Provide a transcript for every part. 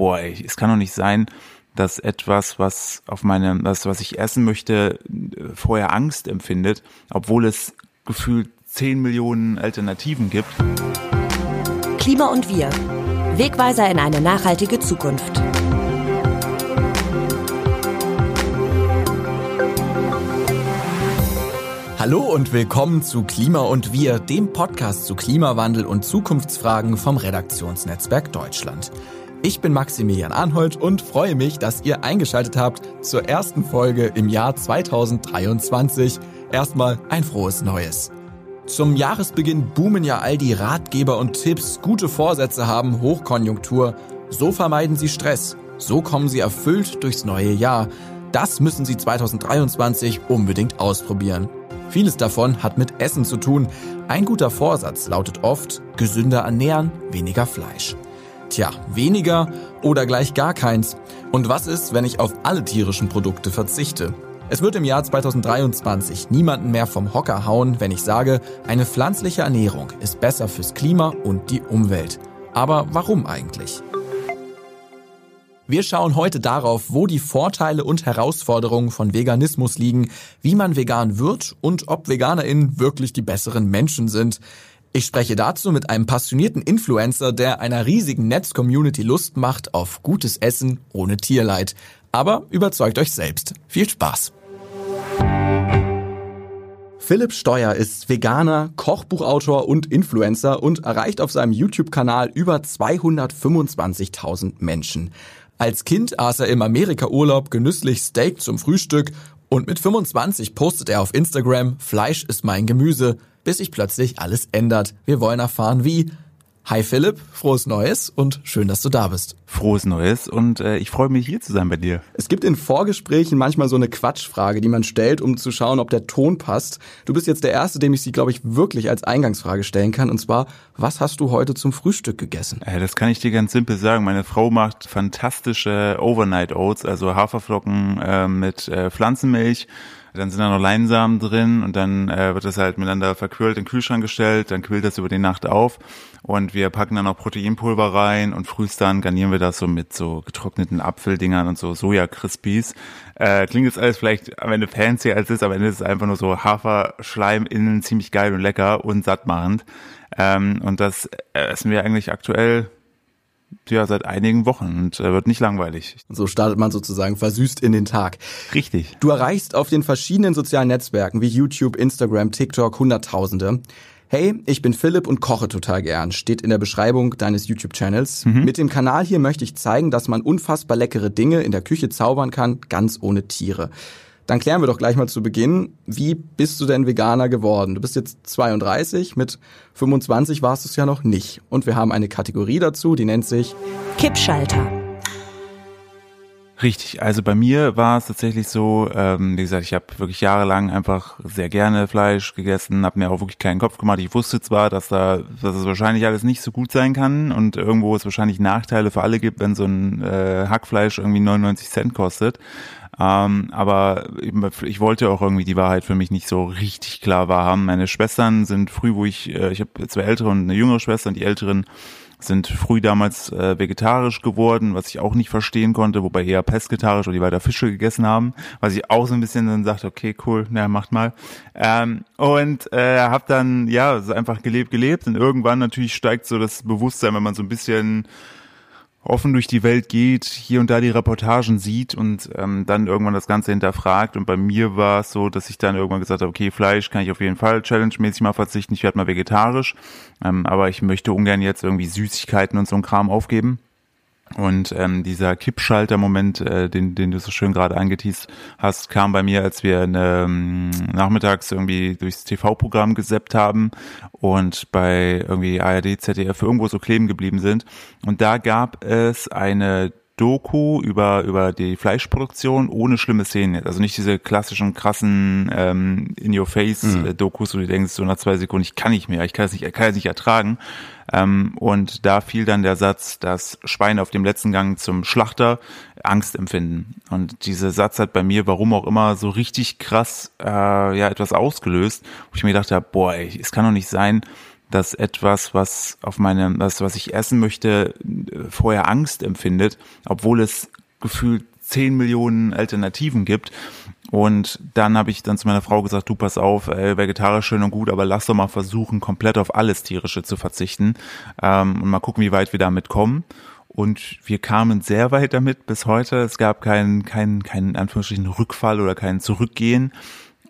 boah, ey, es kann doch nicht sein, dass etwas, was auf meine, was, was ich essen möchte, vorher Angst empfindet, obwohl es gefühlt 10 Millionen Alternativen gibt. Klima und wir. Wegweiser in eine nachhaltige Zukunft. Hallo und willkommen zu Klima und Wir, dem Podcast zu Klimawandel und Zukunftsfragen vom Redaktionsnetzwerk Deutschland. Ich bin Maximilian Arnhold und freue mich, dass ihr eingeschaltet habt zur ersten Folge im Jahr 2023. Erstmal ein frohes Neues. Zum Jahresbeginn boomen ja all die Ratgeber und Tipps, gute Vorsätze haben Hochkonjunktur. So vermeiden sie Stress. So kommen sie erfüllt durchs neue Jahr. Das müssen sie 2023 unbedingt ausprobieren. Vieles davon hat mit Essen zu tun. Ein guter Vorsatz lautet oft, gesünder ernähren, weniger Fleisch. Tja, weniger oder gleich gar keins. Und was ist, wenn ich auf alle tierischen Produkte verzichte? Es wird im Jahr 2023 niemanden mehr vom Hocker hauen, wenn ich sage, eine pflanzliche Ernährung ist besser fürs Klima und die Umwelt. Aber warum eigentlich? Wir schauen heute darauf, wo die Vorteile und Herausforderungen von Veganismus liegen, wie man vegan wird und ob VeganerInnen wirklich die besseren Menschen sind. Ich spreche dazu mit einem passionierten Influencer, der einer riesigen Netz-Community Lust macht auf gutes Essen ohne Tierleid. Aber überzeugt euch selbst. Viel Spaß! Philipp Steuer ist Veganer, Kochbuchautor und Influencer und erreicht auf seinem YouTube-Kanal über 225.000 Menschen. Als Kind aß er im Amerika-Urlaub genüsslich Steak zum Frühstück und mit 25 postet er auf Instagram, Fleisch ist mein Gemüse bis sich plötzlich alles ändert. Wir wollen erfahren, wie. Hi Philipp, frohes Neues und schön, dass du da bist. Frohes Neues und äh, ich freue mich hier zu sein bei dir. Es gibt in Vorgesprächen manchmal so eine Quatschfrage, die man stellt, um zu schauen, ob der Ton passt. Du bist jetzt der Erste, dem ich sie, glaube ich, wirklich als Eingangsfrage stellen kann. Und zwar, was hast du heute zum Frühstück gegessen? Äh, das kann ich dir ganz simpel sagen. Meine Frau macht fantastische Overnight Oats, also Haferflocken äh, mit äh, Pflanzenmilch dann sind da noch Leinsamen drin und dann äh, wird das halt miteinander verquirlt in den Kühlschrank gestellt, dann quillt das über die Nacht auf und wir packen dann noch Proteinpulver rein und frühst dann garnieren wir das so mit so getrockneten Apfeldingern und so Soja-Crispies. Äh, klingt jetzt alles vielleicht am Ende fancy als es ist, aber Ende ist es einfach nur so Haferschleim innen ziemlich geil und lecker und sattmachend. Ähm, und das essen wir eigentlich aktuell ja seit einigen Wochen und äh, wird nicht langweilig. So startet man sozusagen versüßt in den Tag. Richtig. Du erreichst auf den verschiedenen sozialen Netzwerken wie YouTube, Instagram, TikTok Hunderttausende. Hey, ich bin Philipp und koche total gern, steht in der Beschreibung deines YouTube-Channels. Mhm. Mit dem Kanal hier möchte ich zeigen, dass man unfassbar leckere Dinge in der Küche zaubern kann, ganz ohne Tiere. Dann klären wir doch gleich mal zu Beginn, wie bist du denn Veganer geworden? Du bist jetzt 32, mit 25 warst du es ja noch nicht. Und wir haben eine Kategorie dazu, die nennt sich Kippschalter. Richtig, also bei mir war es tatsächlich so, ähm, wie gesagt, ich habe wirklich jahrelang einfach sehr gerne Fleisch gegessen, habe mir auch wirklich keinen Kopf gemacht. Ich wusste zwar, dass da, dass es wahrscheinlich alles nicht so gut sein kann und irgendwo es wahrscheinlich Nachteile für alle gibt, wenn so ein äh, Hackfleisch irgendwie 99 Cent kostet. Ähm, aber ich wollte auch irgendwie die Wahrheit für mich nicht so richtig klar wahrhaben. Meine Schwestern sind früh, wo ich, äh, ich habe zwei ältere und eine jüngere Schwester und die älteren sind früh damals äh, vegetarisch geworden, was ich auch nicht verstehen konnte, wobei eher pesketarisch oder die weiter Fische gegessen haben, was ich auch so ein bisschen dann sagte, okay, cool, na, macht mal. Ähm, und äh, habe dann, ja, so einfach gelebt, gelebt und irgendwann natürlich steigt so das Bewusstsein, wenn man so ein bisschen offen durch die Welt geht, hier und da die Reportagen sieht und ähm, dann irgendwann das Ganze hinterfragt. Und bei mir war es so, dass ich dann irgendwann gesagt habe, okay, Fleisch kann ich auf jeden Fall challenge-mäßig mal verzichten, ich werde mal vegetarisch, ähm, aber ich möchte ungern jetzt irgendwie Süßigkeiten und so ein Kram aufgeben. Und ähm, dieser Kippschalter-Moment, äh, den, den du so schön gerade angeteased hast, kam bei mir, als wir eine, ähm, nachmittags irgendwie durchs TV-Programm geseppt haben und bei irgendwie ARD, ZDF irgendwo so kleben geblieben sind. Und da gab es eine Doku über über die Fleischproduktion ohne schlimme Szenen. Also nicht diese klassischen krassen ähm, in your face mhm. Dokus, wo du denkst so nach zwei Sekunden ich kann nicht mehr, ich kann es nicht, ich kann es nicht ertragen. Ähm, und da fiel dann der Satz, dass Schweine auf dem letzten Gang zum Schlachter Angst empfinden. Und dieser Satz hat bei mir, warum auch immer, so richtig krass äh, ja etwas ausgelöst, wo ich mir gedacht habe, boah, ey, es kann doch nicht sein, dass etwas, was auf meinem, was, was ich essen möchte, vorher Angst empfindet, obwohl es gefühlt zehn Millionen Alternativen gibt. Und dann habe ich dann zu meiner Frau gesagt, du pass auf, äh, vegetarisch schön und gut, aber lass doch mal versuchen, komplett auf alles Tierische zu verzichten ähm, und mal gucken, wie weit wir damit kommen. Und wir kamen sehr weit damit bis heute. Es gab keinen, keinen, keinen Anführungsstrichen Rückfall oder kein Zurückgehen.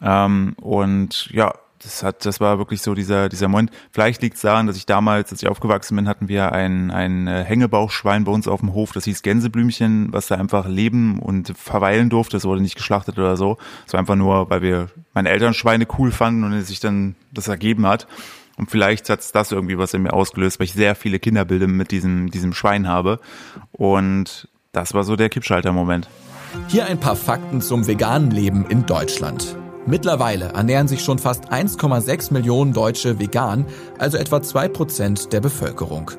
Ähm, und ja, das hat, das war wirklich so dieser, dieser Moment. Vielleicht liegt es daran, dass ich damals, als ich aufgewachsen bin, hatten wir ein, ein äh, Hängebauchschwein bei uns auf dem Hof, das hieß Gänseblümchen, was da einfach leben und verweilen durfte. Das wurde nicht geschlachtet oder so. Es war einfach nur, weil wir meine Eltern Schweine cool fanden und es sich dann das ergeben hat. Und vielleicht hat das irgendwie was in mir ausgelöst, weil ich sehr viele Kinderbilder mit diesem, diesem Schwein habe. Und das war so der Kippschalter-Moment. Hier ein paar Fakten zum veganen Leben in Deutschland. Mittlerweile ernähren sich schon fast 1,6 Millionen Deutsche vegan, also etwa 2% der Bevölkerung.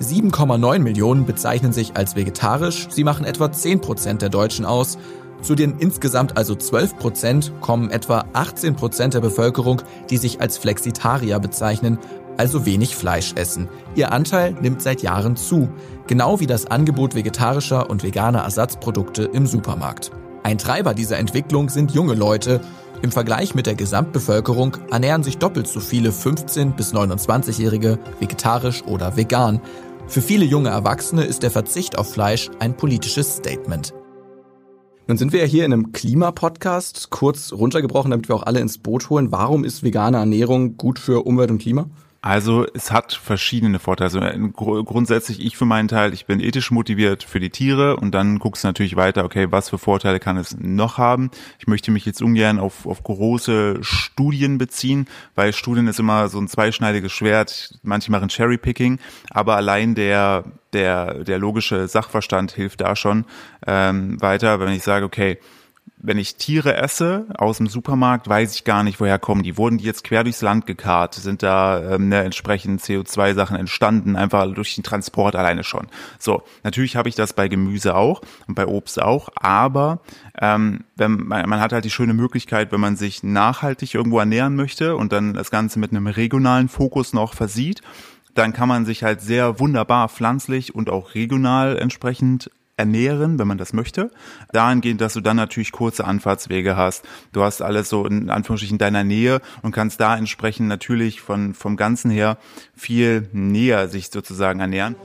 7,9 Millionen bezeichnen sich als vegetarisch, sie machen etwa 10% der Deutschen aus. Zu den insgesamt also 12% kommen etwa 18% der Bevölkerung, die sich als Flexitarier bezeichnen, also wenig Fleisch essen. Ihr Anteil nimmt seit Jahren zu, genau wie das Angebot vegetarischer und veganer Ersatzprodukte im Supermarkt. Ein Treiber dieser Entwicklung sind junge Leute im Vergleich mit der Gesamtbevölkerung ernähren sich doppelt so viele 15- bis 29-Jährige vegetarisch oder vegan. Für viele junge Erwachsene ist der Verzicht auf Fleisch ein politisches Statement. Nun sind wir ja hier in einem Klimapodcast, kurz runtergebrochen, damit wir auch alle ins Boot holen. Warum ist vegane Ernährung gut für Umwelt und Klima? Also es hat verschiedene Vorteile. Also äh, grundsätzlich, ich für meinen Teil, ich bin ethisch motiviert für die Tiere und dann guckst du natürlich weiter, okay, was für Vorteile kann es noch haben. Ich möchte mich jetzt ungern auf, auf große Studien beziehen, weil Studien ist immer so ein zweischneidiges Schwert. Manche machen Cherrypicking, aber allein der, der, der logische Sachverstand hilft da schon ähm, weiter, wenn ich sage, okay, wenn ich Tiere esse aus dem Supermarkt, weiß ich gar nicht, woher kommen die. Wurden die jetzt quer durchs Land gekarrt? Sind da ähm, ne, entsprechend CO2-Sachen entstanden, einfach durch den Transport alleine schon? So, natürlich habe ich das bei Gemüse auch und bei Obst auch, aber ähm, wenn, man, man hat halt die schöne Möglichkeit, wenn man sich nachhaltig irgendwo ernähren möchte und dann das Ganze mit einem regionalen Fokus noch versieht, dann kann man sich halt sehr wunderbar pflanzlich und auch regional entsprechend ernähren, wenn man das möchte. Dahingehend, dass du dann natürlich kurze Anfahrtswege hast. Du hast alles so in Anführungsstrichen in deiner Nähe und kannst da entsprechend natürlich von, vom Ganzen her viel näher sich sozusagen ernähren.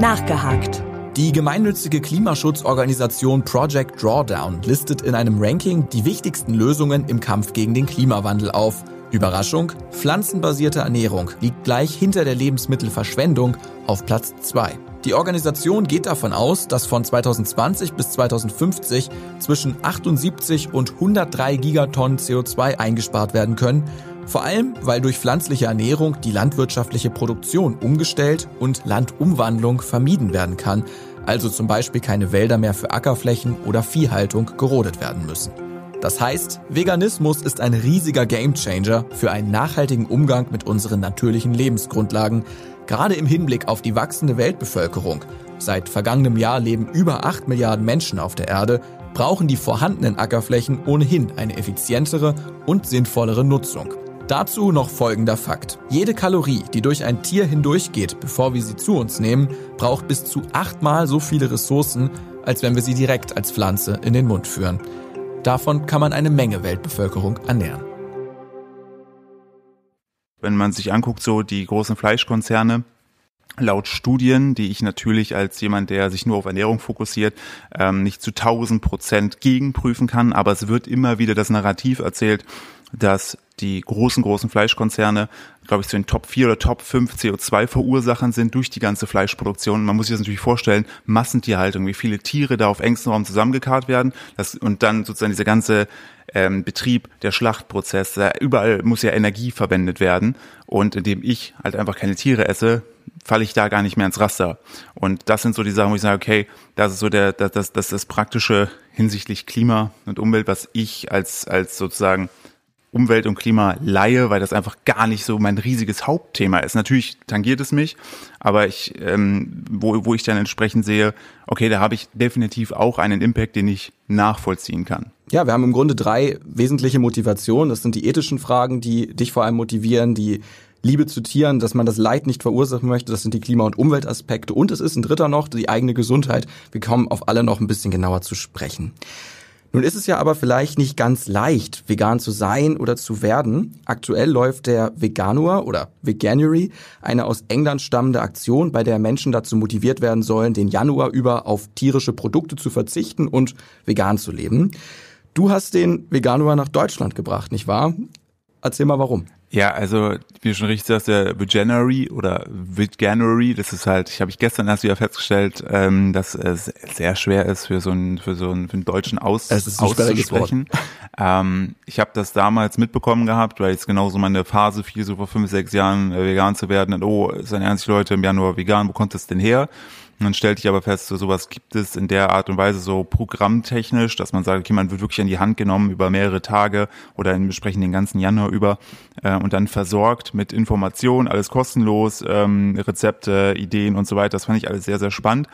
Nachgehakt. Die gemeinnützige Klimaschutzorganisation Project Drawdown listet in einem Ranking die wichtigsten Lösungen im Kampf gegen den Klimawandel auf. Überraschung, pflanzenbasierte Ernährung liegt gleich hinter der Lebensmittelverschwendung auf Platz 2. Die Organisation geht davon aus, dass von 2020 bis 2050 zwischen 78 und 103 Gigatonnen CO2 eingespart werden können, vor allem weil durch pflanzliche Ernährung die landwirtschaftliche Produktion umgestellt und Landumwandlung vermieden werden kann, also zum Beispiel keine Wälder mehr für Ackerflächen oder Viehhaltung gerodet werden müssen. Das heißt, Veganismus ist ein riesiger Gamechanger für einen nachhaltigen Umgang mit unseren natürlichen Lebensgrundlagen, Gerade im Hinblick auf die wachsende Weltbevölkerung, seit vergangenem Jahr leben über 8 Milliarden Menschen auf der Erde, brauchen die vorhandenen Ackerflächen ohnehin eine effizientere und sinnvollere Nutzung. Dazu noch folgender Fakt. Jede Kalorie, die durch ein Tier hindurchgeht, bevor wir sie zu uns nehmen, braucht bis zu achtmal so viele Ressourcen, als wenn wir sie direkt als Pflanze in den Mund führen. Davon kann man eine Menge Weltbevölkerung ernähren. Wenn man sich anguckt, so die großen Fleischkonzerne, laut Studien, die ich natürlich als jemand, der sich nur auf Ernährung fokussiert, ähm, nicht zu 1000 Prozent gegenprüfen kann, aber es wird immer wieder das Narrativ erzählt, dass die großen, großen Fleischkonzerne, glaube ich, zu den Top 4 oder Top 5 CO2-Verursachern sind durch die ganze Fleischproduktion. Man muss sich das natürlich vorstellen, Massentierhaltung, wie viele Tiere da auf engstem Raum zusammengekarrt werden das, und dann sozusagen dieser ganze ähm, Betrieb, der Schlachtprozess, überall muss ja Energie verwendet werden und indem ich halt einfach keine Tiere esse, falle ich da gar nicht mehr ins Raster. Und das sind so die Sachen, wo ich sage, okay, das ist so der, das, das, das, das Praktische hinsichtlich Klima und Umwelt, was ich als, als sozusagen Umwelt- und Klima-Laie, weil das einfach gar nicht so mein riesiges Hauptthema ist. Natürlich tangiert es mich, aber ich, ähm, wo, wo ich dann entsprechend sehe, okay, da habe ich definitiv auch einen Impact, den ich nachvollziehen kann. Ja, wir haben im Grunde drei wesentliche Motivationen. Das sind die ethischen Fragen, die dich vor allem motivieren, die Liebe zu Tieren, dass man das Leid nicht verursachen möchte, das sind die Klima- und Umweltaspekte. Und es ist ein dritter noch, die eigene Gesundheit. Wir kommen auf alle noch ein bisschen genauer zu sprechen. Nun ist es ja aber vielleicht nicht ganz leicht, vegan zu sein oder zu werden. Aktuell läuft der Veganuar oder Veganuary, eine aus England stammende Aktion, bei der Menschen dazu motiviert werden sollen, den Januar über auf tierische Produkte zu verzichten und vegan zu leben. Du hast den Veganuar nach Deutschland gebracht, nicht wahr? Erzähl mal warum. Ja, also wie du schon richtig sagst, der Veganuary oder Veganuary, das ist halt, ich habe ich gestern erst wieder festgestellt, ähm, dass es sehr schwer ist für so einen für so einen, für einen deutschen Aus es auszusprechen. Ähm, ich habe das damals mitbekommen gehabt, weil jetzt genauso meine Phase fiel, so vor fünf, sechs Jahren äh, vegan zu werden. Und, oh, ein ernst Leute im Januar vegan, wo kommt das denn her? Dann stellte ich aber fest, so sowas gibt es in der Art und Weise so programmtechnisch, dass man sagt, okay, man wird wirklich an die Hand genommen über mehrere Tage oder in besprechen den ganzen Januar über äh, und dann versorgt mit Informationen, alles kostenlos, ähm, Rezepte, Ideen und so weiter. Das fand ich alles sehr, sehr spannend.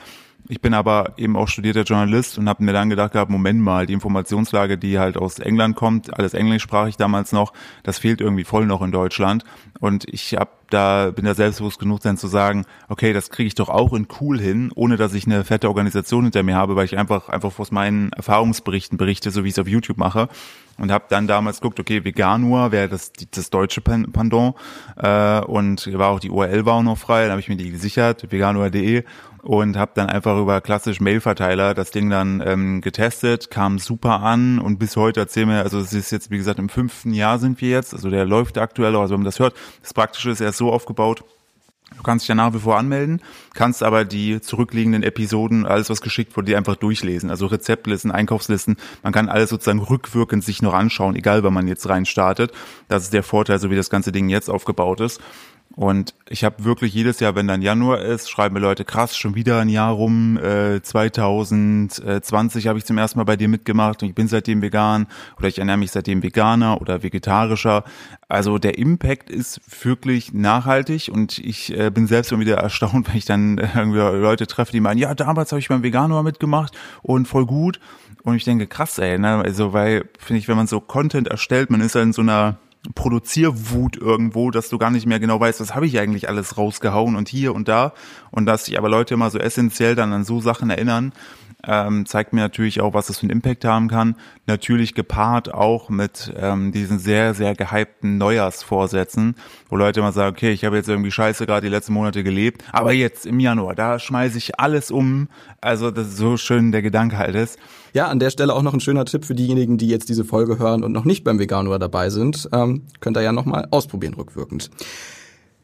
Ich bin aber eben auch studierter Journalist und habe mir dann gedacht gehabt, Moment mal, die Informationslage, die halt aus England kommt, alles englischsprachig damals noch, das fehlt irgendwie voll noch in Deutschland. Und ich hab da bin da selbstbewusst genug sein zu sagen, okay, das kriege ich doch auch in cool hin, ohne dass ich eine fette Organisation hinter mir habe, weil ich einfach einfach aus meinen Erfahrungsberichten berichte, so wie ich es auf YouTube mache und habe dann damals geguckt, okay, Veganur wäre das das deutsche Pendant äh, und war auch die URL war auch noch frei, dann habe ich mir die gesichert, veganur.de und habe dann einfach über klassisch Mailverteiler das Ding dann ähm, getestet, kam super an und bis heute erzählen wir, also es ist jetzt wie gesagt im fünften Jahr sind wir jetzt, also der läuft aktuell, also wenn man das hört, das Praktische ist erst so aufgebaut, Du kannst dich ja nach wie vor anmelden, kannst aber die zurückliegenden Episoden, alles was geschickt wurde, die einfach durchlesen. Also Rezeptlisten, Einkaufslisten, man kann alles sozusagen rückwirkend sich noch anschauen, egal wann man jetzt rein startet. Das ist der Vorteil, so wie das ganze Ding jetzt aufgebaut ist. Und ich habe wirklich jedes Jahr, wenn dann Januar ist, schreiben mir Leute, krass, schon wieder ein Jahr rum, äh, 2020 habe ich zum ersten Mal bei dir mitgemacht und ich bin seitdem vegan oder ich ernähre mich seitdem veganer oder vegetarischer. Also der Impact ist wirklich nachhaltig und ich äh, bin selbst immer wieder erstaunt, wenn ich dann irgendwie Leute treffe, die meinen, ja, damals habe ich beim Veganer mitgemacht und voll gut. Und ich denke, krass, ey, ne? Also, weil, finde ich, wenn man so Content erstellt, man ist ja in so einer Produzierwut irgendwo, dass du gar nicht mehr genau weißt, was habe ich eigentlich alles rausgehauen und hier und da. Und dass sich aber Leute immer so essentiell dann an so Sachen erinnern, ähm, zeigt mir natürlich auch, was das für einen Impact haben kann. Natürlich gepaart auch mit ähm, diesen sehr, sehr gehypten Neujahrsvorsätzen, wo Leute immer sagen, okay, ich habe jetzt irgendwie scheiße gerade die letzten Monate gelebt, aber jetzt im Januar, da schmeiße ich alles um. Also das ist so schön der Gedanke halt ist. Ja, an der Stelle auch noch ein schöner Tipp für diejenigen, die jetzt diese Folge hören und noch nicht beim Veganuar dabei sind. Ähm, könnt ihr ja nochmal ausprobieren rückwirkend.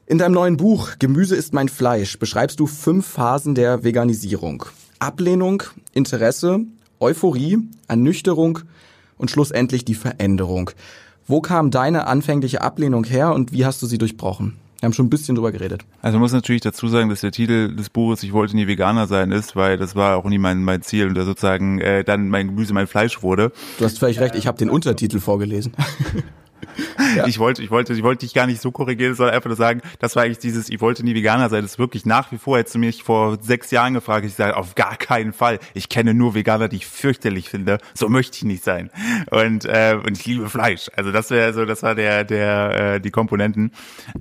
In deinem neuen Buch Gemüse ist mein Fleisch beschreibst du fünf Phasen der Veganisierung. Ablehnung, Interesse, Euphorie, Ernüchterung und schlussendlich die Veränderung. Wo kam deine anfängliche Ablehnung her und wie hast du sie durchbrochen? Wir haben schon ein bisschen drüber geredet. Also man muss natürlich dazu sagen, dass der Titel des Buches Ich wollte nie Veganer sein ist, weil das war auch nie mein, mein Ziel und da sozusagen äh, dann mein Gemüse mein Fleisch wurde. Du hast völlig recht, ich habe den Untertitel vorgelesen. Ja. Ich wollte, ich wollte, ich wollte dich gar nicht so korrigieren, sondern einfach nur sagen, das war eigentlich dieses, ich wollte nie Veganer sein. Das ist wirklich nach wie vor, hättest du mich vor sechs Jahren gefragt, ich sage, auf gar keinen Fall. Ich kenne nur Veganer, die ich fürchterlich finde. So möchte ich nicht sein. Und, äh, und ich liebe Fleisch. Also das wäre so, das war der, der, äh, die Komponenten.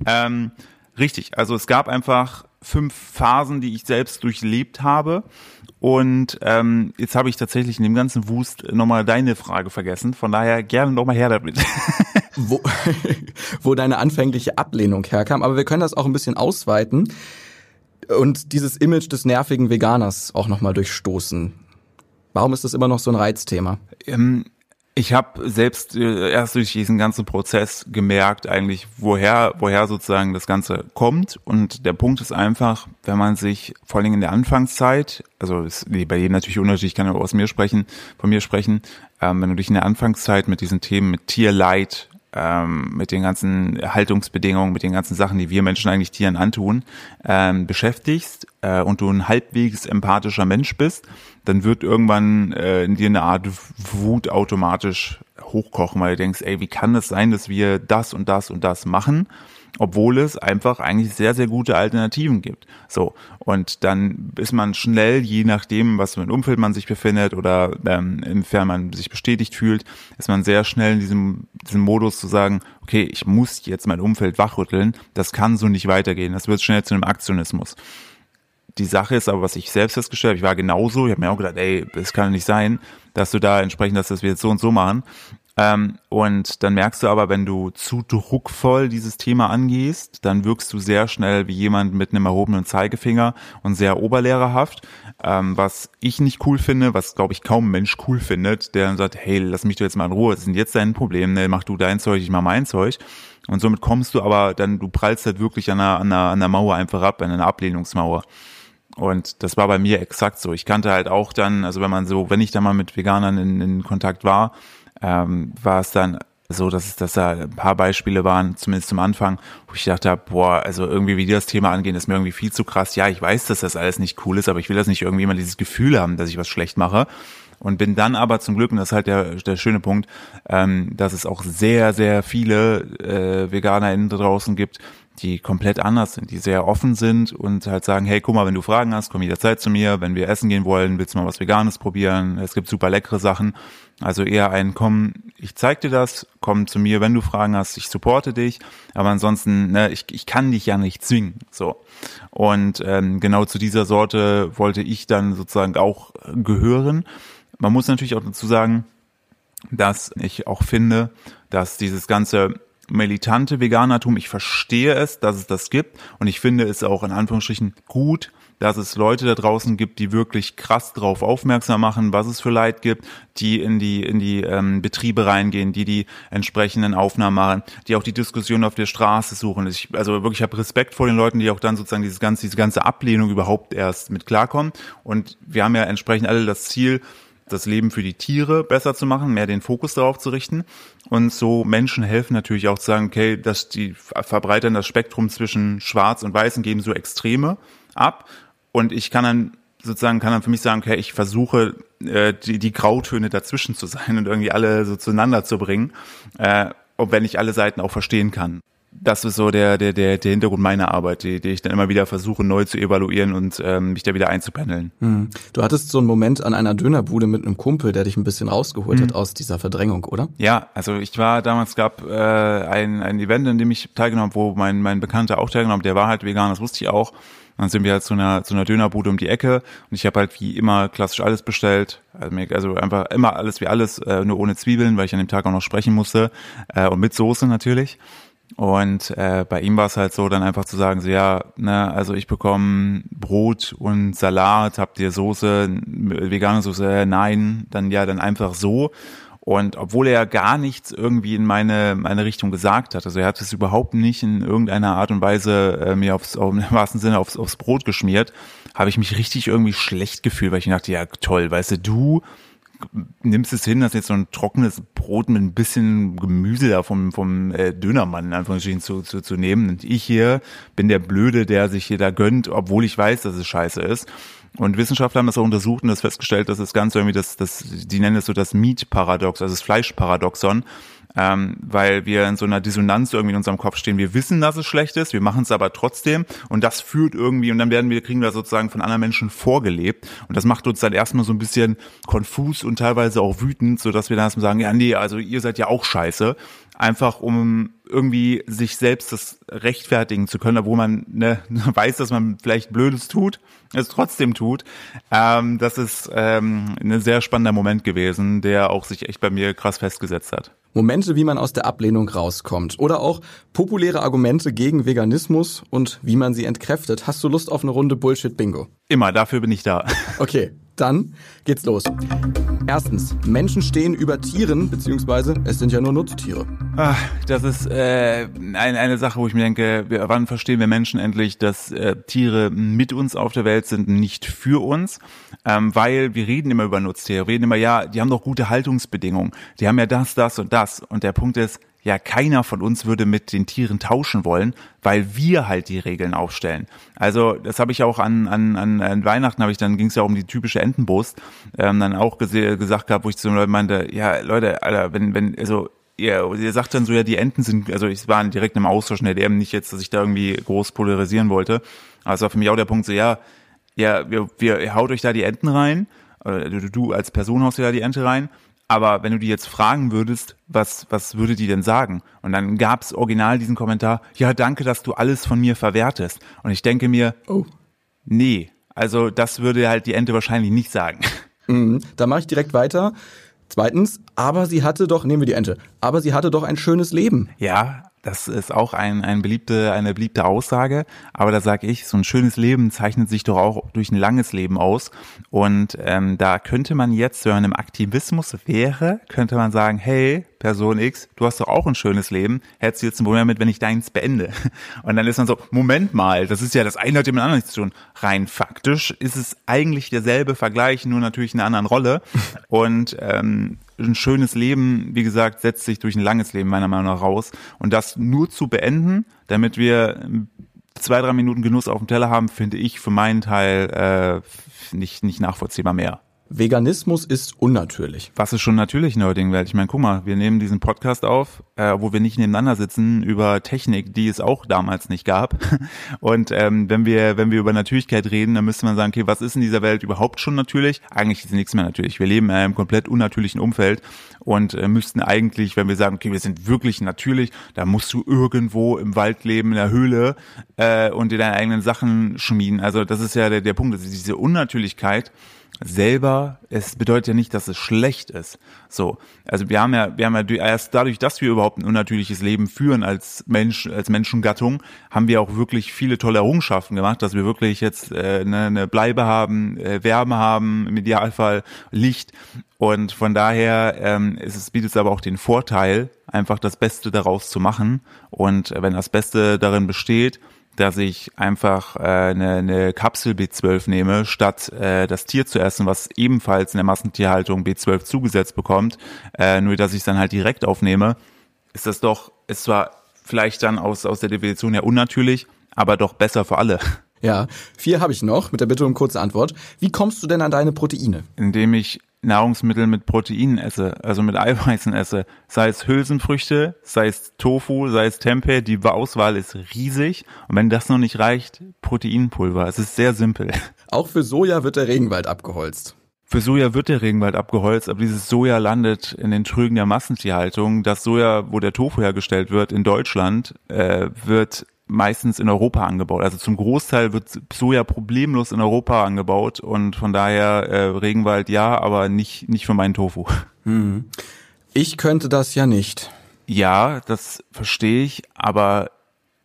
Ähm, richtig. Also es gab einfach fünf Phasen, die ich selbst durchlebt habe. Und ähm, jetzt habe ich tatsächlich in dem ganzen Wust nochmal deine Frage vergessen. Von daher gerne nochmal her damit. wo, wo deine anfängliche Ablehnung herkam. Aber wir können das auch ein bisschen ausweiten und dieses Image des nervigen Veganers auch nochmal durchstoßen. Warum ist das immer noch so ein Reizthema? Ähm, ich habe selbst äh, erst durch diesen ganzen Prozess gemerkt, eigentlich, woher, woher sozusagen das Ganze kommt. Und der Punkt ist einfach, wenn man sich vor allen Dingen in der Anfangszeit, also ist, bei jedem natürlich unterschiedlich, kann aber aus mir sprechen, von mir sprechen, ähm, wenn du dich in der Anfangszeit mit diesen Themen, mit Tierleid, ähm, mit den ganzen Haltungsbedingungen, mit den ganzen Sachen, die wir Menschen eigentlich Tieren antun, ähm, beschäftigst äh, und du ein halbwegs empathischer Mensch bist, dann wird irgendwann äh, in dir eine Art Wut automatisch hochkochen, weil du denkst, ey, wie kann es das sein, dass wir das und das und das machen? Obwohl es einfach eigentlich sehr, sehr gute Alternativen gibt. So. Und dann ist man schnell, je nachdem, was für ein Umfeld man sich befindet oder ähm, inwiefern man sich bestätigt fühlt, ist man sehr schnell in diesem, diesem Modus zu sagen, okay, ich muss jetzt mein Umfeld wachrütteln, das kann so nicht weitergehen. Das wird schnell zu einem Aktionismus. Die Sache ist aber, was ich selbst festgestellt habe, ich war genauso, ich habe mir auch gedacht, ey, es kann nicht sein, dass du da entsprechend, dass das wir jetzt so und so machen. Ähm, und dann merkst du aber, wenn du zu druckvoll dieses Thema angehst, dann wirkst du sehr schnell wie jemand mit einem erhobenen Zeigefinger und sehr oberlehrerhaft, ähm, was ich nicht cool finde, was glaube ich kaum Mensch cool findet, der dann sagt, hey, lass mich doch jetzt mal in Ruhe, das sind jetzt dein Problem, ne? mach du dein Zeug, ich mach mein Zeug. Und somit kommst du aber dann, du prallst halt wirklich an der, an der, an der Mauer einfach ab, an einer Ablehnungsmauer. Und das war bei mir exakt so. Ich kannte halt auch dann, also wenn man so, wenn ich da mal mit Veganern in, in Kontakt war, ähm, war es dann so, dass es, dass da ein paar Beispiele waren, zumindest zum Anfang, wo ich dachte, boah, also irgendwie wie die das Thema angehen, ist mir irgendwie viel zu krass. Ja, ich weiß, dass das alles nicht cool ist, aber ich will das nicht irgendwie immer dieses Gefühl haben, dass ich was schlecht mache. Und bin dann aber zum Glück, und das ist halt der, der schöne Punkt, ähm, dass es auch sehr, sehr viele äh, VeganerInnen da draußen gibt, die komplett anders sind, die sehr offen sind und halt sagen, hey, guck mal, wenn du Fragen hast, komm jederzeit zu mir. Wenn wir essen gehen wollen, willst du mal was Veganes probieren? Es gibt super leckere Sachen. Also eher ein, komm, ich zeig dir das, komm zu mir, wenn du Fragen hast, ich supporte dich. Aber ansonsten, ne, ich, ich kann dich ja nicht zwingen. So. Und ähm, genau zu dieser Sorte wollte ich dann sozusagen auch gehören. Man muss natürlich auch dazu sagen, dass ich auch finde, dass dieses ganze militante Veganertum. Ich verstehe es, dass es das gibt und ich finde es auch in Anführungsstrichen gut, dass es Leute da draußen gibt, die wirklich krass drauf aufmerksam machen, was es für Leid gibt, die in die in die ähm, Betriebe reingehen, die die entsprechenden Aufnahmen machen, die auch die Diskussion auf der Straße suchen. Ich, also wirklich habe Respekt vor den Leuten, die auch dann sozusagen dieses ganze diese ganze Ablehnung überhaupt erst mit klarkommen. Und wir haben ja entsprechend alle das Ziel, das Leben für die Tiere besser zu machen, mehr den Fokus darauf zu richten. Und so Menschen helfen natürlich auch zu sagen, okay, dass die verbreitern das Spektrum zwischen Schwarz und Weiß und geben so Extreme ab. Und ich kann dann sozusagen, kann dann für mich sagen, okay, ich versuche äh, die, die Grautöne dazwischen zu sein und irgendwie alle so zueinander zu bringen, äh, und wenn ich alle Seiten auch verstehen kann das ist so der, der, der, der Hintergrund meiner Arbeit, die, die ich dann immer wieder versuche neu zu evaluieren und ähm, mich da wieder einzupendeln. Hm. Du hattest so einen Moment an einer Dönerbude mit einem Kumpel, der dich ein bisschen rausgeholt hm. hat aus dieser Verdrängung, oder? Ja, also ich war damals gab äh, ein, ein Event, in dem ich teilgenommen habe, wo mein, mein Bekannter auch teilgenommen hat, der war halt vegan, das wusste ich auch. Dann sind wir halt zu einer, zu einer Dönerbude um die Ecke und ich habe halt wie immer klassisch alles bestellt. Also, also einfach immer alles wie alles, äh, nur ohne Zwiebeln, weil ich an dem Tag auch noch sprechen musste. Äh, und mit Soße natürlich. Und äh, bei ihm war es halt so, dann einfach zu sagen, so ja, ne, also ich bekomme Brot und Salat, habt ihr Soße, vegane Soße, nein, dann ja, dann einfach so. Und obwohl er gar nichts irgendwie in meine, meine Richtung gesagt hat, also er hat es überhaupt nicht in irgendeiner Art und Weise äh, mir aufs, auf, im wahrsten Sinne aufs, aufs Brot geschmiert, habe ich mich richtig irgendwie schlecht gefühlt, weil ich dachte, ja toll, weißt du, du nimmst es hin, dass jetzt so ein trockenes Brot mit ein bisschen Gemüse da vom, vom äh, Dönermann in Anführungsstrichen zu, zu, zu nehmen. Und ich hier bin der Blöde, der sich hier da gönnt, obwohl ich weiß, dass es scheiße ist. Und Wissenschaftler haben das auch untersucht und das festgestellt, dass das Ganze irgendwie das, das, die nennen es so das Meat-Paradox, also das Fleischparadoxon. Ähm, weil wir in so einer Dissonanz irgendwie in unserem Kopf stehen. Wir wissen, dass es schlecht ist, wir machen es aber trotzdem und das führt irgendwie und dann werden wir, kriegen wir sozusagen von anderen Menschen vorgelebt. Und das macht uns dann erstmal so ein bisschen konfus und teilweise auch wütend, so dass wir dann erstmal sagen, ja nee, also ihr seid ja auch scheiße, einfach um irgendwie sich selbst das rechtfertigen zu können, obwohl man ne, weiß, dass man vielleicht Blödes tut, es trotzdem tut. Ähm, das ist ähm, ein sehr spannender Moment gewesen, der auch sich echt bei mir krass festgesetzt hat. Momente, wie man aus der Ablehnung rauskommt. Oder auch populäre Argumente gegen Veganismus und wie man sie entkräftet. Hast du Lust auf eine Runde Bullshit-Bingo? Immer, dafür bin ich da. Okay, dann geht's los. Erstens, Menschen stehen über Tieren, beziehungsweise es sind ja nur Nutztiere. Ach, das ist äh, ein, eine Sache, wo ich mir denke, wann verstehen wir Menschen endlich, dass äh, Tiere mit uns auf der Welt sind, nicht für uns? Ähm, weil wir reden immer über Nutztiere, reden immer, ja, die haben doch gute Haltungsbedingungen, die haben ja das, das und das. Und der Punkt ist, ja, keiner von uns würde mit den Tieren tauschen wollen, weil wir halt die Regeln aufstellen. Also das habe ich auch an, an, an Weihnachten, habe ich dann ging es ja um die typische Entenbrust, ähm, dann auch gesagt gehabt, wo ich zu den Leuten meinte, ja Leute, Alter, wenn, wenn, also ja, er sagt dann so, ja, die Enten sind, also ich war direkt im Austausch in der DM, nicht jetzt, dass ich da irgendwie groß polarisieren wollte. Also für mich auch der Punkt so, ja, ja, wir, wir haut euch da die Enten rein, du, du als Person haust dir da die Ente rein, aber wenn du die jetzt fragen würdest, was, was würde die denn sagen? Und dann gab's original diesen Kommentar, ja, danke, dass du alles von mir verwertest. Und ich denke mir, oh. nee, also das würde halt die Ente wahrscheinlich nicht sagen. Mhm, da mache ich direkt weiter. Zweitens, aber sie hatte doch, nehmen wir die Ente, aber sie hatte doch ein schönes Leben. Ja, das ist auch ein, ein beliebte, eine beliebte Aussage. Aber da sage ich, so ein schönes Leben zeichnet sich doch auch durch ein langes Leben aus. Und ähm, da könnte man jetzt, wenn man im Aktivismus wäre, könnte man sagen, hey, Person X, du hast doch auch ein schönes Leben. Hättest du jetzt ein Problem damit, wenn ich deins beende? Und dann ist man so, Moment mal, das ist ja das eine hat ja mit dem anderen zu tun. Rein faktisch ist es eigentlich derselbe Vergleich, nur natürlich in einer anderen Rolle. Und ähm, ein schönes Leben, wie gesagt, setzt sich durch ein langes Leben meiner Meinung nach raus. Und das nur zu beenden, damit wir zwei, drei Minuten Genuss auf dem Teller haben, finde ich für meinen Teil äh, nicht, nicht nachvollziehbar mehr. Veganismus ist unnatürlich. Was ist schon natürlich in der heutigen Welt? Ich meine, guck mal, wir nehmen diesen Podcast auf, äh, wo wir nicht nebeneinander sitzen, über Technik, die es auch damals nicht gab. Und ähm, wenn wir, wenn wir über Natürlichkeit reden, dann müsste man sagen, okay, was ist in dieser Welt überhaupt schon natürlich? Eigentlich ist nichts mehr natürlich. Wir leben in einem komplett unnatürlichen Umfeld und äh, müssten eigentlich, wenn wir sagen, okay, wir sind wirklich natürlich, da musst du irgendwo im Wald leben, in der Höhle äh, und dir deine eigenen Sachen schmieden. Also das ist ja der, der Punkt, dass diese Unnatürlichkeit selber, es bedeutet ja nicht, dass es schlecht ist. So, also wir haben ja, wir haben ja erst dadurch, dass wir überhaupt ein unnatürliches Leben führen als Mensch, als Menschengattung, haben wir auch wirklich viele tolle Errungenschaften gemacht, dass wir wirklich jetzt äh, eine, eine Bleibe haben, äh, Wärme haben, im Idealfall Licht. Und von daher ähm, ist es bietet es aber auch den Vorteil, einfach das Beste daraus zu machen. Und wenn das Beste darin besteht, dass ich einfach äh, eine, eine Kapsel B12 nehme, statt äh, das Tier zu essen, was ebenfalls in der Massentierhaltung B12 zugesetzt bekommt, äh, nur dass ich es dann halt direkt aufnehme, ist das doch, ist zwar vielleicht dann aus, aus der Definition her unnatürlich, aber doch besser für alle. Ja, vier habe ich noch, mit der Bitte um kurze Antwort. Wie kommst du denn an deine Proteine? Indem ich Nahrungsmittel mit Proteinen esse, also mit Eiweißen esse, sei es Hülsenfrüchte, sei es Tofu, sei es Tempeh, die Auswahl ist riesig und wenn das noch nicht reicht, Proteinpulver. Es ist sehr simpel. Auch für Soja wird der Regenwald abgeholzt. Für Soja wird der Regenwald abgeholzt, aber dieses Soja landet in den Trügen der Massentierhaltung. Das Soja, wo der Tofu hergestellt wird in Deutschland, äh, wird meistens in Europa angebaut. Also zum Großteil wird Soja problemlos in Europa angebaut und von daher äh, Regenwald ja, aber nicht nicht für meinen Tofu. Hm. Ich könnte das ja nicht. Ja, das verstehe ich, aber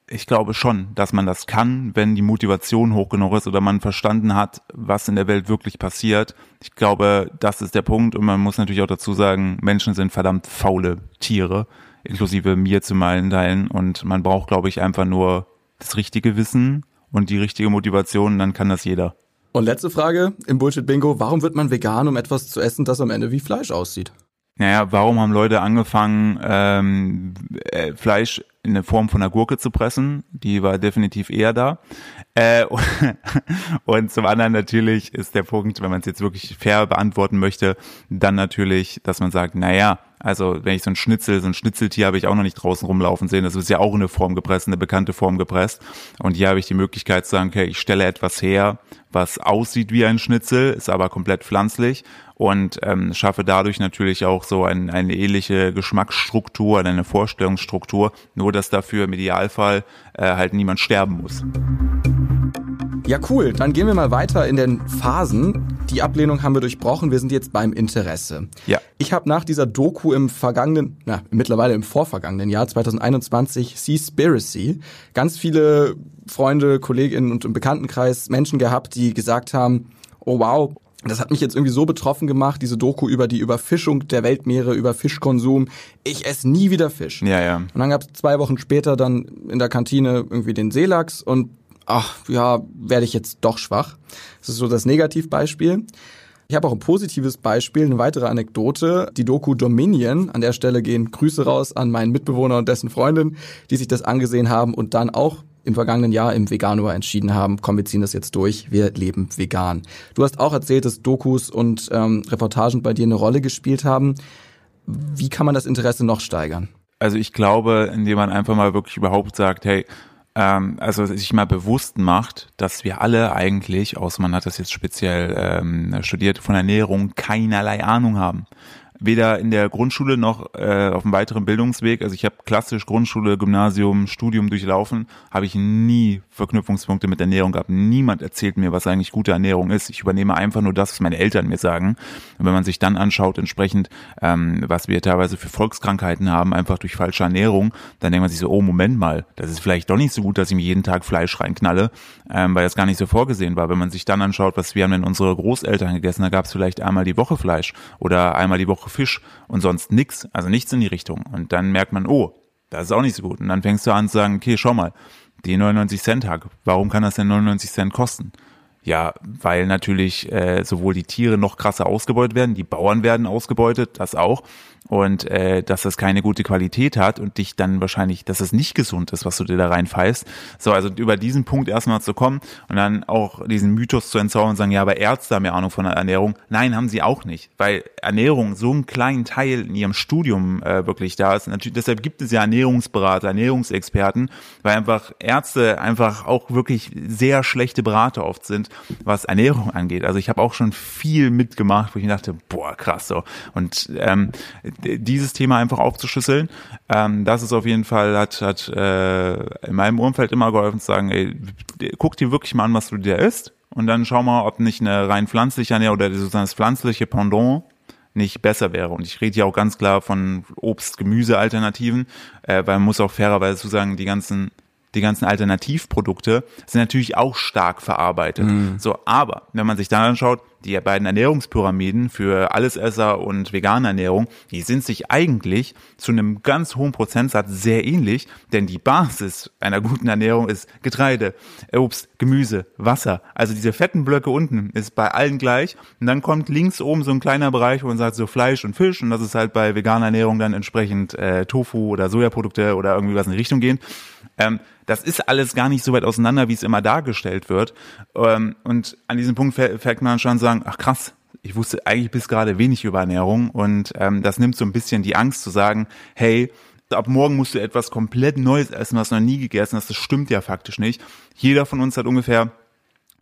ich glaube schon, dass man das kann, wenn die Motivation hoch genug ist oder man verstanden hat, was in der Welt wirklich passiert. Ich glaube, das ist der Punkt und man muss natürlich auch dazu sagen, Menschen sind verdammt faule Tiere inklusive mir zu meinen Teilen. Und man braucht, glaube ich, einfach nur das richtige Wissen und die richtige Motivation, dann kann das jeder. Und letzte Frage im Bullshit-Bingo. Warum wird man vegan, um etwas zu essen, das am Ende wie Fleisch aussieht? Naja, warum haben Leute angefangen, ähm, äh, Fleisch in der Form von einer Gurke zu pressen? Die war definitiv eher da. Äh, und zum anderen natürlich ist der Punkt, wenn man es jetzt wirklich fair beantworten möchte, dann natürlich, dass man sagt, naja, also wenn ich so ein Schnitzel, so ein Schnitzeltier habe ich auch noch nicht draußen rumlaufen sehen. Das ist ja auch eine Form gepresst, eine bekannte Form gepresst. Und hier habe ich die Möglichkeit zu sagen, okay, ich stelle etwas her, was aussieht wie ein Schnitzel, ist aber komplett pflanzlich und ähm, schaffe dadurch natürlich auch so ein, eine ähnliche Geschmacksstruktur, eine Vorstellungsstruktur, nur dass dafür im Idealfall äh, halt niemand sterben muss. Ja, cool. Dann gehen wir mal weiter in den Phasen. Die Ablehnung haben wir durchbrochen. Wir sind jetzt beim Interesse. Ja. Ich habe nach dieser Doku im vergangenen, na, mittlerweile im vorvergangenen Jahr 2021 Seaspiracy ganz viele Freunde, Kolleginnen und im Bekanntenkreis Menschen gehabt, die gesagt haben, oh wow, das hat mich jetzt irgendwie so betroffen gemacht, diese Doku über die Überfischung der Weltmeere, über Fischkonsum. Ich esse nie wieder Fisch. Ja, ja. Und dann gab es zwei Wochen später dann in der Kantine irgendwie den Seelachs und ach ja, werde ich jetzt doch schwach. Das ist so das Negativbeispiel. Ich habe auch ein positives Beispiel, eine weitere Anekdote. Die Doku Dominion. An der Stelle gehen Grüße raus an meinen Mitbewohner und dessen Freundin, die sich das angesehen haben und dann auch im vergangenen Jahr im Veganuar entschieden haben, komm, wir ziehen das jetzt durch, wir leben vegan. Du hast auch erzählt, dass Dokus und ähm, Reportagen bei dir eine Rolle gespielt haben. Wie kann man das Interesse noch steigern? Also ich glaube, indem man einfach mal wirklich überhaupt sagt, hey, ähm, also sich mal bewusst macht, dass wir alle eigentlich, außer man hat das jetzt speziell ähm, studiert, von Ernährung keinerlei Ahnung haben weder in der Grundschule noch äh, auf dem weiteren Bildungsweg. Also ich habe klassisch Grundschule, Gymnasium, Studium durchlaufen, habe ich nie Verknüpfungspunkte mit Ernährung gehabt. Niemand erzählt mir, was eigentlich gute Ernährung ist. Ich übernehme einfach nur das, was meine Eltern mir sagen. Und wenn man sich dann anschaut, entsprechend, ähm, was wir teilweise für Volkskrankheiten haben, einfach durch falsche Ernährung, dann denkt man sich so, oh Moment mal, das ist vielleicht doch nicht so gut, dass ich mir jeden Tag Fleisch reinknalle, ähm, weil das gar nicht so vorgesehen war. Wenn man sich dann anschaut, was wir haben denn unsere Großeltern gegessen, da gab es vielleicht einmal die Woche Fleisch oder einmal die Woche Fisch und sonst nix, also nichts in die Richtung. Und dann merkt man, oh, das ist auch nicht so gut. Und dann fängst du an zu sagen, okay, schau mal, die 99 Cent Tag, warum kann das denn 99 Cent kosten? Ja, weil natürlich äh, sowohl die Tiere noch krasser ausgebeutet werden, die Bauern werden ausgebeutet, das auch, und äh, dass das keine gute Qualität hat und dich dann wahrscheinlich, dass es nicht gesund ist, was du dir da reinfeist. So, also über diesen Punkt erstmal zu kommen und dann auch diesen Mythos zu entzaubern und sagen, ja, aber Ärzte haben ja Ahnung von der Ernährung. Nein, haben sie auch nicht, weil Ernährung so einen kleinen Teil in ihrem Studium äh, wirklich da ist. Natürlich, deshalb gibt es ja Ernährungsberater, Ernährungsexperten, weil einfach Ärzte einfach auch wirklich sehr schlechte Berater oft sind, was Ernährung angeht. Also ich habe auch schon viel mitgemacht, wo ich dachte, boah, krass so. Und ähm, dieses Thema einfach aufzuschlüsseln. Ähm, das ist auf jeden Fall, hat, hat äh, in meinem Umfeld immer geholfen zu sagen, ey, guck dir wirklich mal an, was du dir isst und dann schau mal, ob nicht eine rein pflanzliche Ernährung oder sozusagen das pflanzliche Pendant nicht besser wäre. Und ich rede hier auch ganz klar von Obst-Gemüse-Alternativen, äh, weil man muss auch fairerweise zu sagen, die ganzen die ganzen Alternativprodukte sind natürlich auch stark verarbeitet. Mm. So, aber wenn man sich dann anschaut, die beiden Ernährungspyramiden für Allesesser und vegane Ernährung, die sind sich eigentlich zu einem ganz hohen Prozentsatz sehr ähnlich, denn die Basis einer guten Ernährung ist Getreide, Obst, Gemüse, Wasser. Also diese fetten Blöcke unten ist bei allen gleich und dann kommt links oben so ein kleiner Bereich, wo man sagt so Fleisch und Fisch und das ist halt bei veganer Ernährung dann entsprechend äh, Tofu oder Sojaprodukte oder irgendwie was in die Richtung gehen. Ähm, das ist alles gar nicht so weit auseinander, wie es immer dargestellt wird. Ähm, und an diesem Punkt fängt man schon sagen, ach krass, ich wusste eigentlich bis gerade wenig über Ernährung und ähm, das nimmt so ein bisschen die Angst zu sagen, hey, ab morgen musst du etwas komplett Neues essen, was du noch nie gegessen hast. Das stimmt ja faktisch nicht. Jeder von uns hat ungefähr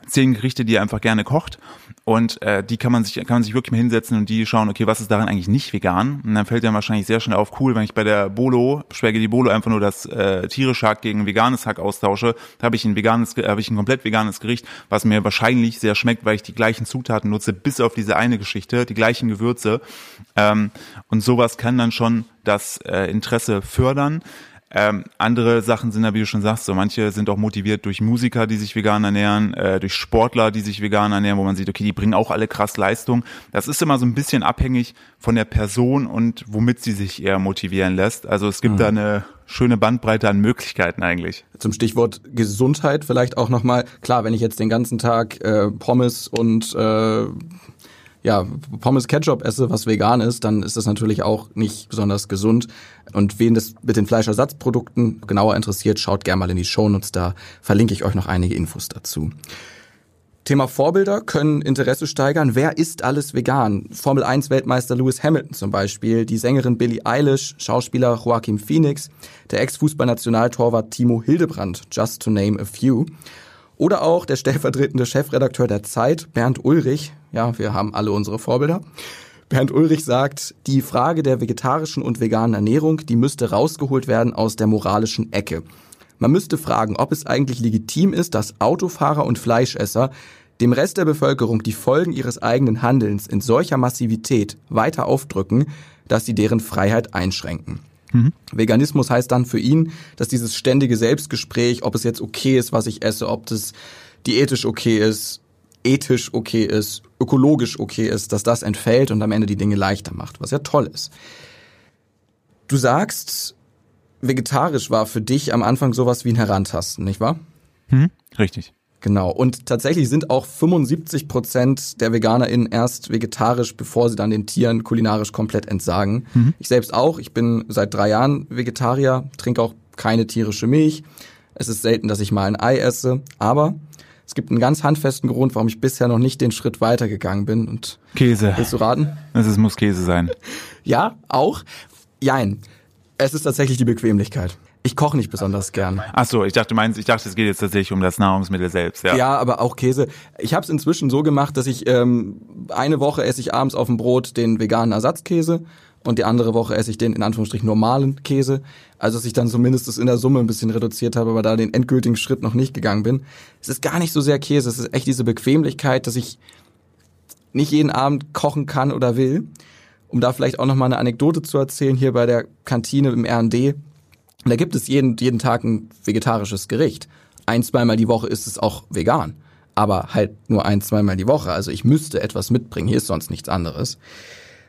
zehn Gerichte, die er einfach gerne kocht und äh, die kann man sich kann man sich wirklich mal hinsetzen und die schauen, okay, was ist daran eigentlich nicht vegan? Und dann fällt dir wahrscheinlich sehr schnell auf, cool, wenn ich bei der Bolo die Bolo einfach nur das äh, tierische Hack gegen veganes Hack austausche, habe ich ein veganes habe ich ein komplett veganes Gericht, was mir wahrscheinlich sehr schmeckt, weil ich die gleichen Zutaten nutze, bis auf diese eine Geschichte, die gleichen Gewürze ähm, und sowas kann dann schon das äh, Interesse fördern. Ähm, andere Sachen sind da, wie du schon sagst, so manche sind auch motiviert durch Musiker, die sich vegan ernähren, äh, durch Sportler, die sich vegan ernähren, wo man sieht, okay, die bringen auch alle krass Leistung. Das ist immer so ein bisschen abhängig von der Person und womit sie sich eher motivieren lässt. Also es gibt mhm. da eine schöne Bandbreite an Möglichkeiten eigentlich. Zum Stichwort Gesundheit vielleicht auch nochmal. Klar, wenn ich jetzt den ganzen Tag äh, Pommes und äh, ja, Pommes Ketchup esse, was vegan ist, dann ist das natürlich auch nicht besonders gesund. Und wen das mit den Fleischersatzprodukten genauer interessiert, schaut gerne mal in die Shownotes, da verlinke ich euch noch einige Infos dazu. Thema Vorbilder können Interesse steigern. Wer ist alles vegan? Formel 1 Weltmeister Lewis Hamilton zum Beispiel, die Sängerin Billie Eilish, Schauspieler Joaquin Phoenix, der Ex-Fußballnationaltorwart Timo Hildebrand, just to name a few. Oder auch der stellvertretende Chefredakteur der Zeit, Bernd Ulrich. Ja, wir haben alle unsere Vorbilder. Bernd Ulrich sagt, die Frage der vegetarischen und veganen Ernährung, die müsste rausgeholt werden aus der moralischen Ecke. Man müsste fragen, ob es eigentlich legitim ist, dass Autofahrer und Fleischesser dem Rest der Bevölkerung die Folgen ihres eigenen Handelns in solcher Massivität weiter aufdrücken, dass sie deren Freiheit einschränken. Mhm. Veganismus heißt dann für ihn, dass dieses ständige Selbstgespräch, ob es jetzt okay ist, was ich esse, ob das diätisch okay ist, ethisch okay ist, ökologisch okay ist, dass das entfällt und am Ende die Dinge leichter macht, was ja toll ist. Du sagst, vegetarisch war für dich am Anfang sowas wie ein Herantasten, nicht wahr? Mhm, richtig. Genau. Und tatsächlich sind auch 75 Prozent der VeganerInnen erst vegetarisch, bevor sie dann den Tieren kulinarisch komplett entsagen. Mhm. Ich selbst auch. Ich bin seit drei Jahren Vegetarier, trinke auch keine tierische Milch. Es ist selten, dass ich mal ein Ei esse. Aber Es gibt einen ganz handfesten Grund, warum ich bisher noch nicht den Schritt weitergegangen bin. Und Käse. Willst du raten? Es muss Käse sein. Ja, auch. Jein. Es ist tatsächlich die Bequemlichkeit. Ich koche nicht besonders gern. Ach so, ich dachte, meinst, ich dachte, es geht jetzt tatsächlich um das Nahrungsmittel selbst. Ja, ja aber auch Käse. Ich habe es inzwischen so gemacht, dass ich ähm, eine Woche esse ich abends auf dem Brot den veganen Ersatzkäse und die andere Woche esse ich den in Anführungsstrichen normalen Käse. Also dass ich dann zumindest in der Summe ein bisschen reduziert habe, aber da den endgültigen Schritt noch nicht gegangen bin. Es ist gar nicht so sehr Käse, es ist echt diese Bequemlichkeit, dass ich nicht jeden Abend kochen kann oder will. Um da vielleicht auch noch mal eine Anekdote zu erzählen, hier bei der Kantine im R&D und da gibt es jeden, jeden Tag ein vegetarisches Gericht. Ein, zweimal die Woche ist es auch vegan. Aber halt nur ein, zweimal die Woche. Also ich müsste etwas mitbringen. Hier ist sonst nichts anderes.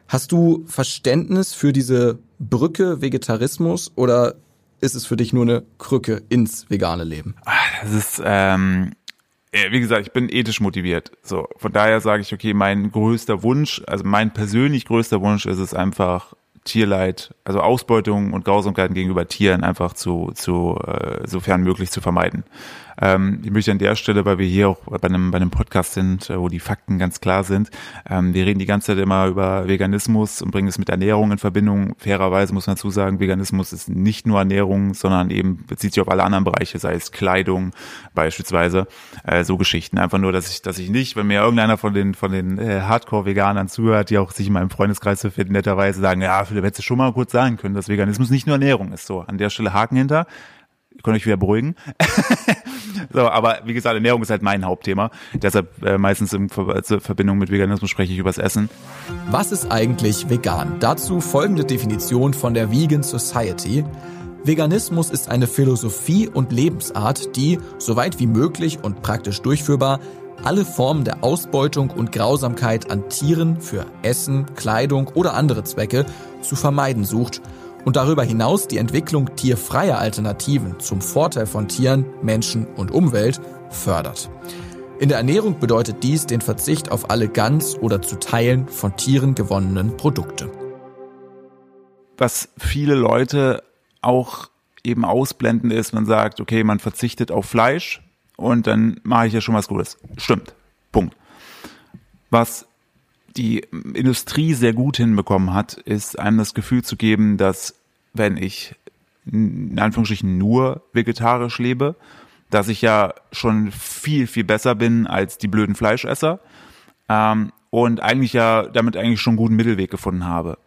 Hast du Verständnis für diese Brücke Vegetarismus oder ist es für dich nur eine Krücke ins vegane Leben? Ah, das ist, ähm, wie gesagt, ich bin ethisch motiviert. So, von daher sage ich, okay, mein größter Wunsch, also mein persönlich größter Wunsch ist es einfach, Tierleid, also Ausbeutung und Grausamkeiten gegenüber Tieren einfach zu, zu äh, sofern möglich zu vermeiden. Ähm, ich möchte an der Stelle, weil wir hier auch bei einem, bei einem Podcast sind, äh, wo die Fakten ganz klar sind, ähm, wir reden die ganze Zeit immer über Veganismus und bringen es mit Ernährung in Verbindung. Fairerweise muss man dazu sagen, Veganismus ist nicht nur Ernährung, sondern eben bezieht sich auf alle anderen Bereiche, sei es Kleidung beispielsweise, äh, so Geschichten. Einfach nur, dass ich, dass ich nicht, wenn mir irgendeiner von den, von den äh, Hardcore-Veganern zuhört, die auch sich in meinem Freundeskreis befinden, netterweise sagen, ja, Philipp, hättest du schon mal kurz sagen können, dass Veganismus nicht nur Ernährung ist. So, an der Stelle Haken hinter. Kann euch wieder beruhigen. so, aber wie gesagt, Ernährung ist halt mein Hauptthema. Deshalb äh, meistens in Ver Verbindung mit Veganismus spreche ich übers Essen. Was ist eigentlich vegan? Dazu folgende Definition von der Vegan Society. Veganismus ist eine Philosophie und Lebensart, die, soweit wie möglich und praktisch durchführbar, alle Formen der Ausbeutung und Grausamkeit an Tieren für Essen, Kleidung oder andere Zwecke zu vermeiden sucht und darüber hinaus die Entwicklung tierfreier Alternativen zum Vorteil von Tieren, Menschen und Umwelt fördert. In der Ernährung bedeutet dies den Verzicht auf alle ganz oder zu Teilen von Tieren gewonnenen Produkte. Was viele Leute auch eben ausblenden ist, man sagt, okay, man verzichtet auf Fleisch und dann mache ich ja schon was Gutes. Stimmt. Punkt. Was die Industrie sehr gut hinbekommen hat, ist einem das Gefühl zu geben, dass wenn ich in Anführungsstrichen nur vegetarisch lebe, dass ich ja schon viel, viel besser bin als die blöden Fleischesser ähm, und eigentlich ja damit eigentlich schon einen guten Mittelweg gefunden habe.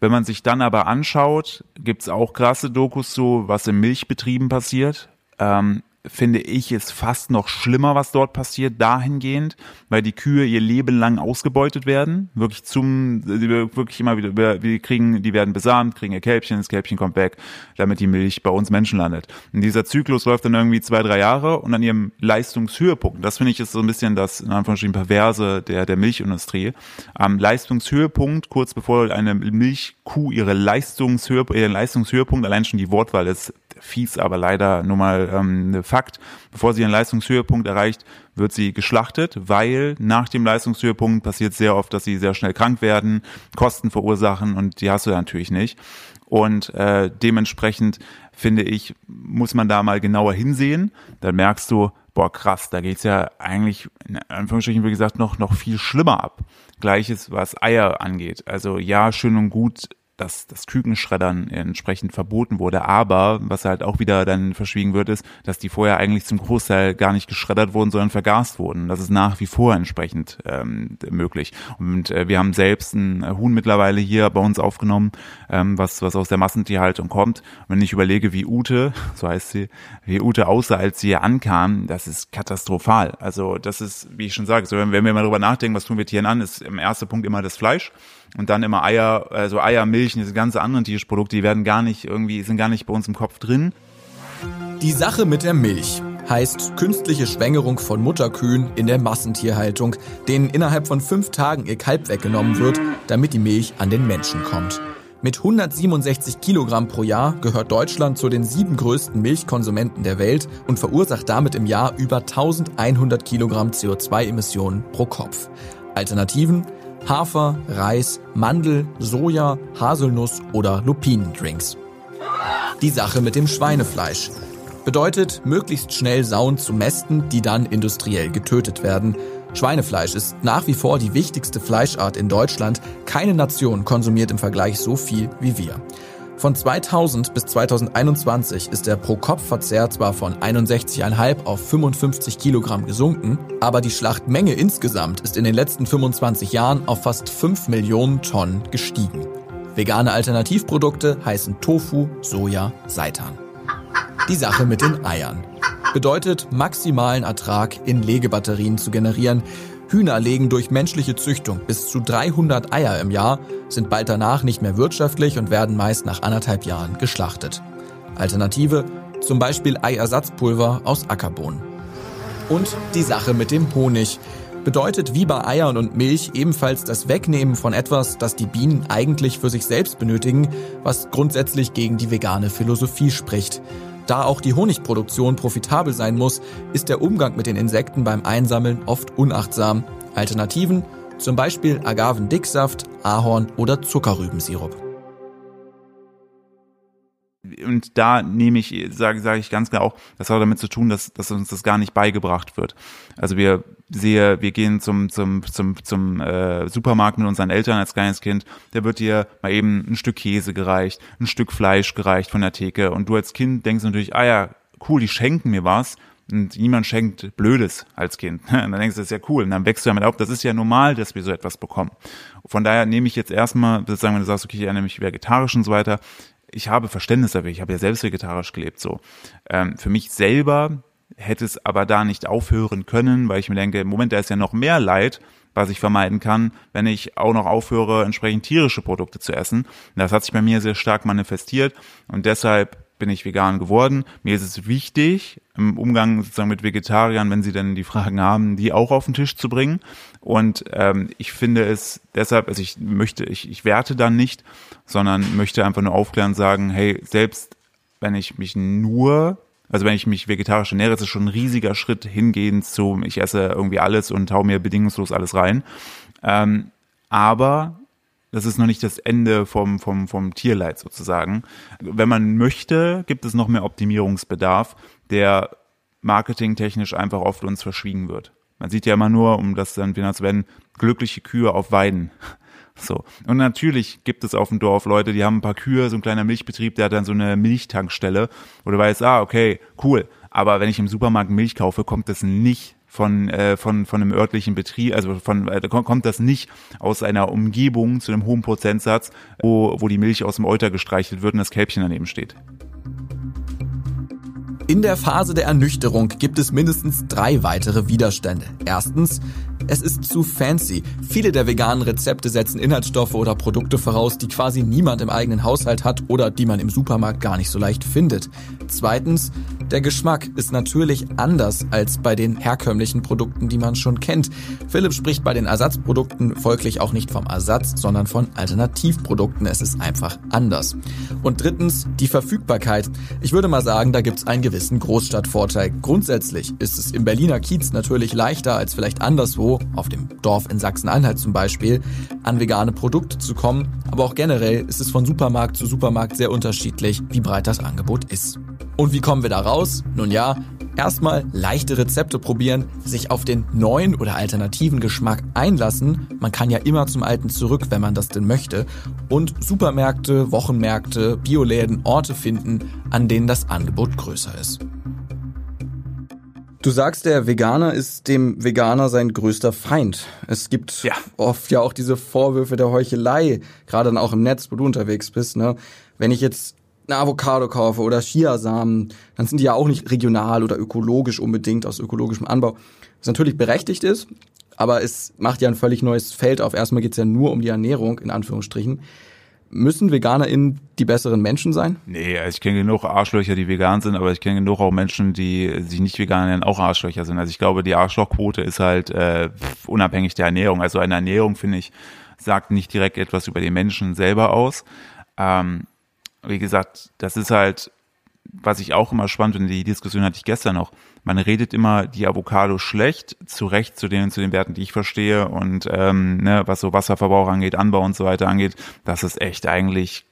Wenn man sich dann aber anschaut, gibt's auch krasse Dokus so, was in Milchbetrieben passiert. Ähm, finde ich, ist fast noch schlimmer, was dort passiert, dahingehend, weil die Kühe ihr Leben lang ausgebeutet werden, wirklich zum, wirklich immer wieder, wir kriegen, die werden besamt, kriegen ihr Kälbchen, das Kälbchen kommt weg, damit die Milch bei uns Menschen landet. Und dieser Zyklus läuft dann irgendwie zwei, drei Jahre und an ihrem Leistungshöhepunkt, das finde ich ist so ein bisschen das, in Anführungsstrichen, Perverse der, der Milchindustrie, am Leistungshöhepunkt, kurz bevor eine Milchkuh ihre Leistungshöhepunkt, ihren Leistungshöhepunkt, allein schon die Wortwahl ist fies, aber leider nur mal ähm, Fakt. Bevor sie ihren Leistungshöhepunkt erreicht, wird sie geschlachtet, weil nach dem Leistungshöhepunkt passiert sehr oft, dass sie sehr schnell krank werden, Kosten verursachen und die hast du natürlich nicht. Und äh, dementsprechend finde ich, muss man da mal genauer hinsehen. Dann merkst du, boah krass, da geht's ja eigentlich in Anführungsstrichen wie gesagt noch noch viel schlimmer ab. Gleiches was Eier angeht. Also ja, schön und gut dass das Kükenschreddern entsprechend verboten wurde. Aber was halt auch wieder dann verschwiegen wird, ist, dass die vorher eigentlich zum Großteil gar nicht geschreddert wurden, sondern vergast wurden. Das ist nach wie vor entsprechend ähm, möglich. Und äh, wir haben selbst ein Huhn mittlerweile hier bei uns aufgenommen, ähm, was, was aus der Massentierhaltung kommt. Und wenn ich überlege, wie Ute, so heißt sie, wie Ute aussah, als sie hier ankam, das ist katastrophal. Also das ist, wie ich schon sage, so, wenn wir mal drüber nachdenken, was tun wir Tieren an, ist im ersten Punkt immer das Fleisch und dann immer Eier, also Eier, Milch und diese ganze anderen Tierprodukte, die werden gar nicht irgendwie, sind gar nicht bei uns im Kopf drin. Die Sache mit der Milch heißt künstliche Schwängerung von Mutterkühen in der Massentierhaltung, denen innerhalb von fünf Tagen ihr Kalb weggenommen wird, damit die Milch an den Menschen kommt. Mit 167 Kilogramm pro Jahr gehört Deutschland zu den sieben größten Milchkonsumenten der Welt und verursacht damit im Jahr über 1100 Kilogramm CO2-Emissionen pro Kopf. Alternativen Hafer, Reis, Mandel, Soja, Haselnuss oder Lupinendrinks. Die Sache mit dem Schweinefleisch. Bedeutet, möglichst schnell Sauen zu mästen, die dann industriell getötet werden. Schweinefleisch ist nach wie vor die wichtigste Fleischart in Deutschland. Keine Nation konsumiert im Vergleich so viel wie wir. Von 2000 bis 2021 ist der Pro-Kopf-Verzehr zwar von 61,5 auf 55 Kilogramm gesunken, aber die Schlachtmenge insgesamt ist in den letzten 25 Jahren auf fast 5 Millionen Tonnen gestiegen. Vegane Alternativprodukte heißen Tofu, Soja, Seitan. Die Sache mit den Eiern. Bedeutet, maximalen Ertrag in Legebatterien zu generieren, Hühner legen durch menschliche Züchtung bis zu 300 Eier im Jahr, sind bald danach nicht mehr wirtschaftlich und werden meist nach anderthalb Jahren geschlachtet. Alternative, zum Beispiel Eiersatzpulver aus Ackerbohnen. Und die Sache mit dem Honig. Bedeutet wie bei Eiern und Milch ebenfalls das Wegnehmen von etwas, das die Bienen eigentlich für sich selbst benötigen, was grundsätzlich gegen die vegane Philosophie spricht. Da auch die Honigproduktion profitabel sein muss, ist der Umgang mit den Insekten beim Einsammeln oft unachtsam. Alternativen zum Beispiel Agavendicksaft, Ahorn oder Zuckerrübensirup. Und da nehme ich, sage sage ich ganz klar auch, das hat damit zu tun, dass, dass uns das gar nicht beigebracht wird. Also wir sehe, wir gehen zum zum zum zum äh, Supermarkt mit unseren Eltern als kleines Kind, da wird dir mal eben ein Stück Käse gereicht, ein Stück Fleisch gereicht von der Theke und du als Kind denkst natürlich, ah ja, cool, die schenken mir was und niemand schenkt Blödes als Kind. Und dann denkst du, das ist ja cool. Und dann wächst du damit auf, das ist ja normal, dass wir so etwas bekommen. Von daher nehme ich jetzt erstmal, sozusagen, wenn du sagst, okay, ich ernähre mich vegetarisch und so weiter, ich habe Verständnis dafür, ich habe ja selbst vegetarisch gelebt so. Ähm, für mich selber hätte es aber da nicht aufhören können, weil ich mir denke, im Moment, da ist ja noch mehr Leid, was ich vermeiden kann, wenn ich auch noch aufhöre, entsprechend tierische Produkte zu essen. Und das hat sich bei mir sehr stark manifestiert und deshalb bin ich vegan geworden. Mir ist es wichtig, im Umgang sozusagen mit Vegetariern, wenn sie denn die Fragen haben, die auch auf den Tisch zu bringen. Und ähm, ich finde es deshalb, also ich möchte, ich, ich werte dann nicht, sondern möchte einfach nur aufklären und sagen, hey, selbst wenn ich mich nur also wenn ich mich vegetarisch ernähre, ist es schon ein riesiger Schritt hingehend zu, ich esse irgendwie alles und hau mir bedingungslos alles rein. Ähm, aber das ist noch nicht das Ende vom, vom, vom Tierleid sozusagen. Wenn man möchte, gibt es noch mehr Optimierungsbedarf, der marketingtechnisch einfach oft uns verschwiegen wird. Man sieht ja immer nur, um das dann wieder zu werden, glückliche Kühe auf Weiden. So. Und natürlich gibt es auf dem Dorf Leute, die haben ein paar Kühe, so ein kleiner Milchbetrieb, der hat dann so eine Milchtankstelle, wo du weißt, ah, okay, cool. Aber wenn ich im Supermarkt Milch kaufe, kommt das nicht von, äh, von, von einem örtlichen Betrieb, also von, äh, kommt das nicht aus einer Umgebung zu einem hohen Prozentsatz, wo, wo die Milch aus dem Euter gestreichelt wird und das Kälbchen daneben steht. In der Phase der Ernüchterung gibt es mindestens drei weitere Widerstände. Erstens, es ist zu fancy. Viele der veganen Rezepte setzen Inhaltsstoffe oder Produkte voraus, die quasi niemand im eigenen Haushalt hat oder die man im Supermarkt gar nicht so leicht findet. Zweitens, der Geschmack ist natürlich anders als bei den herkömmlichen Produkten, die man schon kennt. Philipp spricht bei den Ersatzprodukten folglich auch nicht vom Ersatz, sondern von Alternativprodukten. Es ist einfach anders. Und drittens, die Verfügbarkeit. Ich würde mal sagen, da gibt es einen gewissen Großstadtvorteil. Grundsätzlich ist es im Berliner Kiez natürlich leichter als vielleicht anderswo, auf dem Dorf in Sachsen-Anhalt zum Beispiel, an vegane Produkte zu kommen. Aber auch generell ist es von Supermarkt zu Supermarkt sehr unterschiedlich, wie breit das Angebot ist. Und wie kommen wir da raus? Nun ja, erstmal leichte Rezepte probieren, sich auf den neuen oder alternativen Geschmack einlassen. Man kann ja immer zum alten zurück, wenn man das denn möchte. Und Supermärkte, Wochenmärkte, Bioläden, Orte finden, an denen das Angebot größer ist. Du sagst, der Veganer ist dem Veganer sein größter Feind. Es gibt ja. oft ja auch diese Vorwürfe der Heuchelei, gerade dann auch im Netz, wo du unterwegs bist. Ne? Wenn ich jetzt eine Avocado kaufe oder Chiasamen, dann sind die ja auch nicht regional oder ökologisch unbedingt aus ökologischem Anbau. Was natürlich berechtigt ist, aber es macht ja ein völlig neues Feld auf. Erstmal geht's ja nur um die Ernährung, in Anführungsstrichen. Müssen VeganerInnen die besseren Menschen sein? Nee, also ich kenne genug Arschlöcher, die vegan sind, aber ich kenne genug auch Menschen, die sich nicht vegan ernähren, auch Arschlöcher sind. Also ich glaube, die Arschlochquote ist halt äh, unabhängig der Ernährung. Also eine Ernährung, finde ich, sagt nicht direkt etwas über den Menschen selber aus. Ähm, wie gesagt, das ist halt, was ich auch immer spannend finde, die Diskussion hatte ich gestern noch. Man redet immer die Avocado schlecht, zu Recht zu den, zu den Werten, die ich verstehe und ähm, ne, was so Wasserverbrauch angeht, Anbau und so weiter angeht, das ist echt eigentlich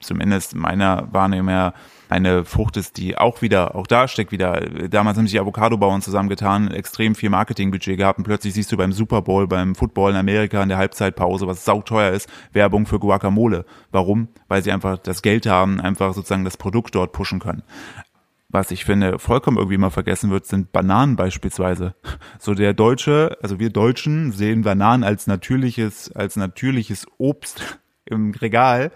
zumindest meiner Wahrnehmung her eine Frucht ist, die auch wieder, auch da steckt wieder, damals haben sich Avocado-Bauern zusammengetan, extrem viel Marketingbudget gehabt und plötzlich siehst du beim Super Bowl, beim Football in Amerika in der Halbzeitpause, was sauteuer ist, Werbung für Guacamole. Warum? Weil sie einfach das Geld haben, einfach sozusagen das Produkt dort pushen können was ich finde vollkommen irgendwie mal vergessen wird, sind Bananen beispielsweise. So der Deutsche, also wir Deutschen sehen Bananen als natürliches, als natürliches Obst im Regal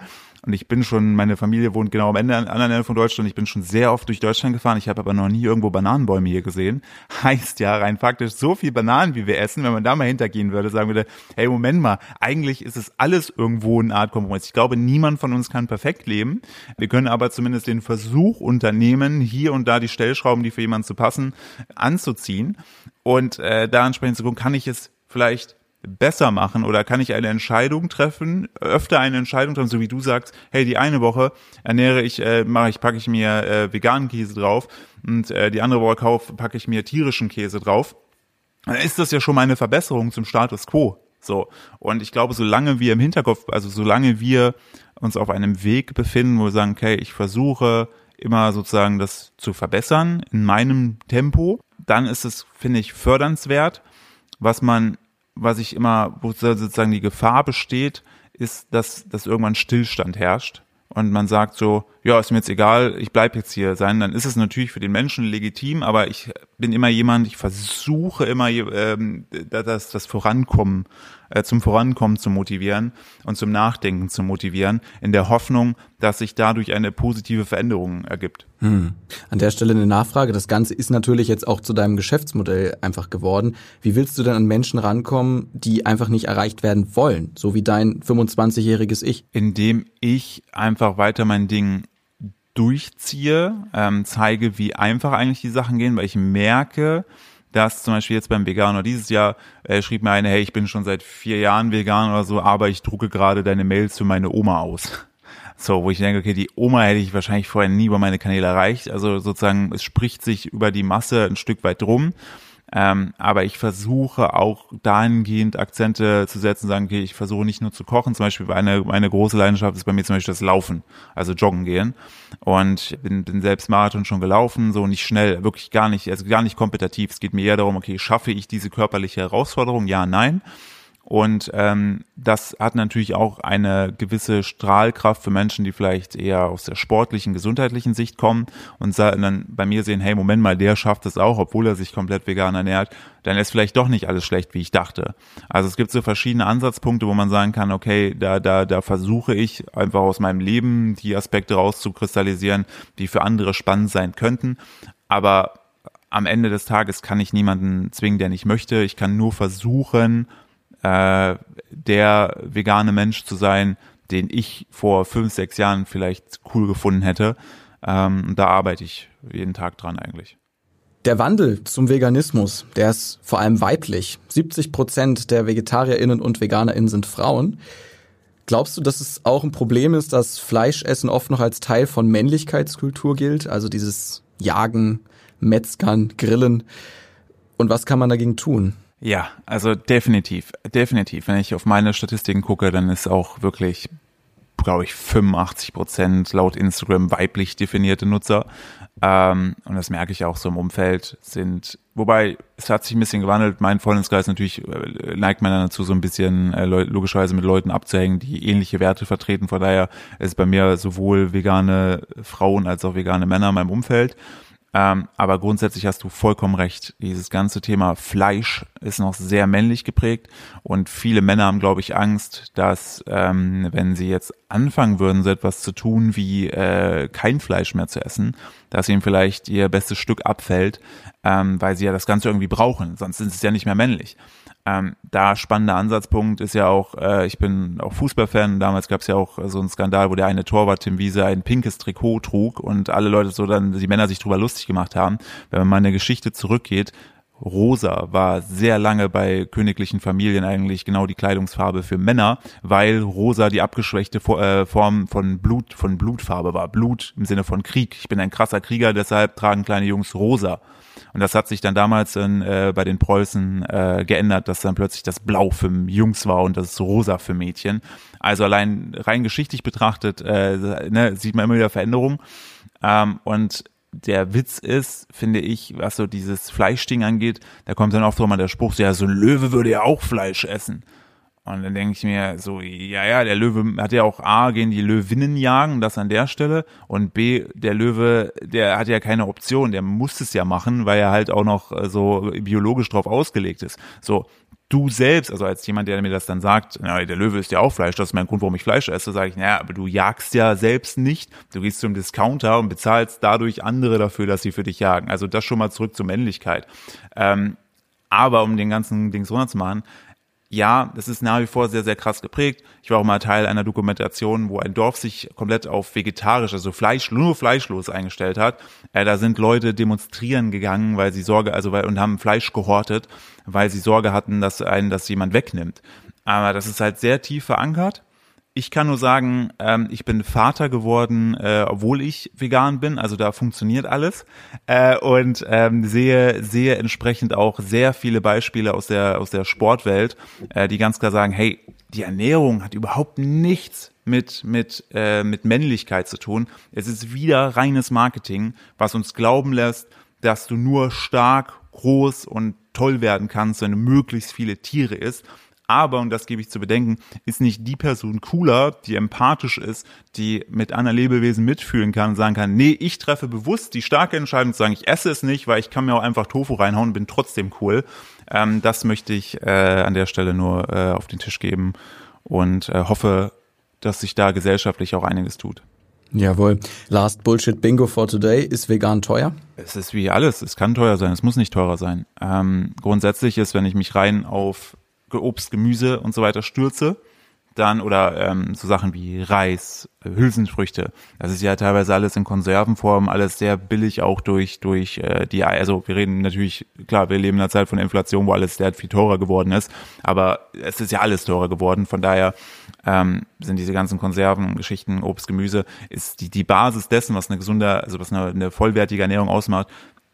und ich bin schon, meine Familie wohnt genau am Ende, anderen Ende von Deutschland. Ich bin schon sehr oft durch Deutschland gefahren. Ich habe aber noch nie irgendwo Bananenbäume hier gesehen. Heißt ja rein faktisch, so viel Bananen, wie wir essen, wenn man da mal hintergehen würde, sagen würde, hey, Moment mal, eigentlich ist es alles irgendwo eine Art Kompromiss. Ich glaube, niemand von uns kann perfekt leben. Wir können aber zumindest den Versuch unternehmen, hier und da die Stellschrauben, die für jemanden zu passen, anzuziehen. Und äh, da entsprechend zu gucken, kann ich es vielleicht besser machen oder kann ich eine Entscheidung treffen, öfter eine Entscheidung treffen, so wie du sagst, hey, die eine Woche ernähre ich, äh, mache ich, packe ich mir äh, veganen Käse drauf und äh, die andere Woche kauf, packe ich mir tierischen Käse drauf, dann ist das ja schon mal eine Verbesserung zum Status quo. So. Und ich glaube, solange wir im Hinterkopf, also solange wir uns auf einem Weg befinden, wo wir sagen, okay, ich versuche immer sozusagen das zu verbessern in meinem Tempo, dann ist es, finde ich, fördernswert. Was man was ich immer, wo sozusagen die Gefahr besteht, ist, dass, dass irgendwann Stillstand herrscht und man sagt so, ja, ist mir jetzt egal, ich bleib jetzt hier sein, dann ist es natürlich für den Menschen legitim, aber ich bin immer jemand, ich versuche immer ähm, das, das Vorankommen, äh, zum Vorankommen zu motivieren und zum Nachdenken zu motivieren, in der Hoffnung, dass sich dadurch eine positive Veränderung ergibt. Hm. An der Stelle eine Nachfrage. Das Ganze ist natürlich jetzt auch zu deinem Geschäftsmodell einfach geworden. Wie willst du denn an Menschen rankommen, die einfach nicht erreicht werden wollen, so wie dein 25-jähriges Ich? Indem ich einfach weiter mein Ding durchziehe, ähm, zeige, wie einfach eigentlich die Sachen gehen, weil ich merke, dass zum Beispiel jetzt beim Veganer dieses Jahr äh, schrieb mir eine, hey, ich bin schon seit vier Jahren vegan oder so, aber ich drucke gerade deine Mails für meine Oma aus. So, wo ich denke, okay, die Oma hätte ich wahrscheinlich vorher nie über meine Kanäle erreicht. Also sozusagen, es spricht sich über die Masse ein Stück weit drum. Ähm, aber ich versuche auch dahingehend Akzente zu setzen, sagen, okay, ich versuche nicht nur zu kochen. Zum Beispiel eine, eine große Leidenschaft ist bei mir zum Beispiel das Laufen, also Joggen gehen. Und bin, bin selbst Marathon schon gelaufen, so nicht schnell, wirklich gar nicht, also gar nicht kompetitiv. Es geht mir eher darum, okay, schaffe ich diese körperliche Herausforderung? Ja, nein. Und ähm, das hat natürlich auch eine gewisse Strahlkraft für Menschen, die vielleicht eher aus der sportlichen, gesundheitlichen Sicht kommen und dann bei mir sehen, hey, Moment mal, der schafft es auch, obwohl er sich komplett vegan ernährt, dann ist vielleicht doch nicht alles schlecht, wie ich dachte. Also es gibt so verschiedene Ansatzpunkte, wo man sagen kann, okay, da, da, da versuche ich einfach aus meinem Leben die Aspekte rauszukristallisieren, die für andere spannend sein könnten. Aber am Ende des Tages kann ich niemanden zwingen, der nicht möchte. Ich kann nur versuchen, äh, der vegane Mensch zu sein, den ich vor fünf, sechs Jahren vielleicht cool gefunden hätte. Ähm, da arbeite ich jeden Tag dran eigentlich. Der Wandel zum Veganismus, der ist vor allem weiblich. 70 Prozent der VegetarierInnen und VeganerInnen sind Frauen. Glaubst du, dass es auch ein Problem ist, dass Fleischessen oft noch als Teil von Männlichkeitskultur gilt? Also dieses Jagen, Metzgern, Grillen. Und was kann man dagegen tun? Ja, also definitiv, definitiv. Wenn ich auf meine Statistiken gucke, dann ist auch wirklich, glaube ich, 85 Prozent laut Instagram weiblich definierte Nutzer. Ähm, und das merke ich auch so im Umfeld sind, wobei es hat sich ein bisschen gewandelt. Mein Freundeskreis natürlich äh, neigt man dann dazu, so ein bisschen äh, logischerweise mit Leuten abzuhängen, die ähnliche Werte vertreten. Von daher ist bei mir sowohl vegane Frauen als auch vegane Männer in meinem Umfeld. Ähm, aber grundsätzlich hast du vollkommen recht. Dieses ganze Thema Fleisch ist noch sehr männlich geprägt und viele Männer haben, glaube ich, Angst, dass ähm, wenn sie jetzt anfangen würden, so etwas zu tun wie äh, kein Fleisch mehr zu essen, dass ihnen vielleicht ihr bestes Stück abfällt, ähm, weil sie ja das Ganze irgendwie brauchen. Sonst sind es ja nicht mehr männlich. Ähm, da spannender Ansatzpunkt ist ja auch, äh, ich bin auch Fußballfan, damals gab es ja auch so einen Skandal, wo der eine Torwart Tim Wiese ein pinkes Trikot trug und alle Leute so dann, die Männer sich drüber lustig gemacht haben. Wenn man mal eine Geschichte zurückgeht, rosa war sehr lange bei königlichen Familien eigentlich genau die Kleidungsfarbe für Männer, weil rosa die abgeschwächte äh, Form von Blut, von Blutfarbe war. Blut im Sinne von Krieg. Ich bin ein krasser Krieger, deshalb tragen kleine Jungs rosa. Und das hat sich dann damals in, äh, bei den Preußen äh, geändert, dass dann plötzlich das Blau für Jungs war und das Rosa für Mädchen. Also allein rein geschichtlich betrachtet äh, ne, sieht man immer wieder Veränderungen. Ähm, und der Witz ist, finde ich, was so dieses Fleischding angeht, da kommt dann oft mal der Spruch, ja, so ein Löwe würde ja auch Fleisch essen. Und dann denke ich mir so, ja, ja, der Löwe hat ja auch A, gehen die Löwinnen jagen, das an der Stelle. Und B, der Löwe, der hat ja keine Option, der muss es ja machen, weil er halt auch noch äh, so biologisch drauf ausgelegt ist. So, du selbst, also als jemand, der mir das dann sagt, na, der Löwe ist ja auch Fleisch, das ist mein Grund, warum ich Fleisch esse, sage ich, naja, aber du jagst ja selbst nicht. Du gehst zum Discounter und bezahlst dadurch andere dafür, dass sie für dich jagen. Also das schon mal zurück zur Männlichkeit. Ähm, aber um den ganzen Dings runterzumachen, ja, das ist nach wie vor sehr, sehr krass geprägt. Ich war auch mal Teil einer Dokumentation, wo ein Dorf sich komplett auf vegetarisch, also Fleisch, nur fleischlos eingestellt hat. Äh, da sind Leute demonstrieren gegangen, weil sie Sorge, also weil, und haben Fleisch gehortet, weil sie Sorge hatten, dass einen das jemand wegnimmt. Aber das ist halt sehr tief verankert. Ich kann nur sagen, ähm, ich bin Vater geworden, äh, obwohl ich vegan bin. Also da funktioniert alles äh, und ähm, sehe sehe entsprechend auch sehr viele Beispiele aus der aus der Sportwelt, äh, die ganz klar sagen: Hey, die Ernährung hat überhaupt nichts mit mit äh, mit Männlichkeit zu tun. Es ist wieder reines Marketing, was uns glauben lässt, dass du nur stark, groß und toll werden kannst, wenn du möglichst viele Tiere isst aber, und das gebe ich zu bedenken, ist nicht die Person cooler, die empathisch ist, die mit anderen Lebewesen mitfühlen kann und sagen kann, nee, ich treffe bewusst die starke Entscheidung zu sagen, ich esse es nicht, weil ich kann mir auch einfach Tofu reinhauen und bin trotzdem cool. Ähm, das möchte ich äh, an der Stelle nur äh, auf den Tisch geben und äh, hoffe, dass sich da gesellschaftlich auch einiges tut. Jawohl. Last Bullshit Bingo for today. Ist vegan teuer? Es ist wie alles. Es kann teuer sein. Es muss nicht teurer sein. Ähm, grundsätzlich ist, wenn ich mich rein auf Obst, Gemüse und so weiter stürze, dann oder ähm, so Sachen wie Reis, Hülsenfrüchte. Das ist ja teilweise alles in Konservenform, alles sehr billig auch durch durch äh, die also wir reden natürlich klar, wir leben in einer Zeit von Inflation, wo alles sehr viel teurer geworden ist, aber es ist ja alles teurer geworden, von daher ähm, sind diese ganzen Konserven, Geschichten, Obst, Gemüse ist die die Basis dessen, was eine gesunde, also was eine, eine vollwertige Ernährung ausmacht,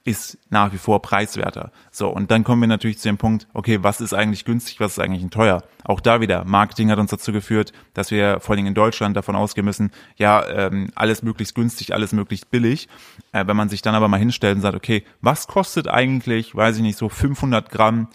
ist nach wie vor preiswerter. So, und dann kommen wir natürlich zu dem Punkt, okay, was ist eigentlich günstig, was ist eigentlich teuer? Auch da wieder, Marketing hat uns dazu geführt, dass wir vor allem in Deutschland davon ausgehen müssen, ja, ähm, alles möglichst günstig, alles möglichst billig. Äh, wenn man sich dann aber mal hinstellt und sagt, okay, was kostet eigentlich, weiß ich nicht, so 500 Gramm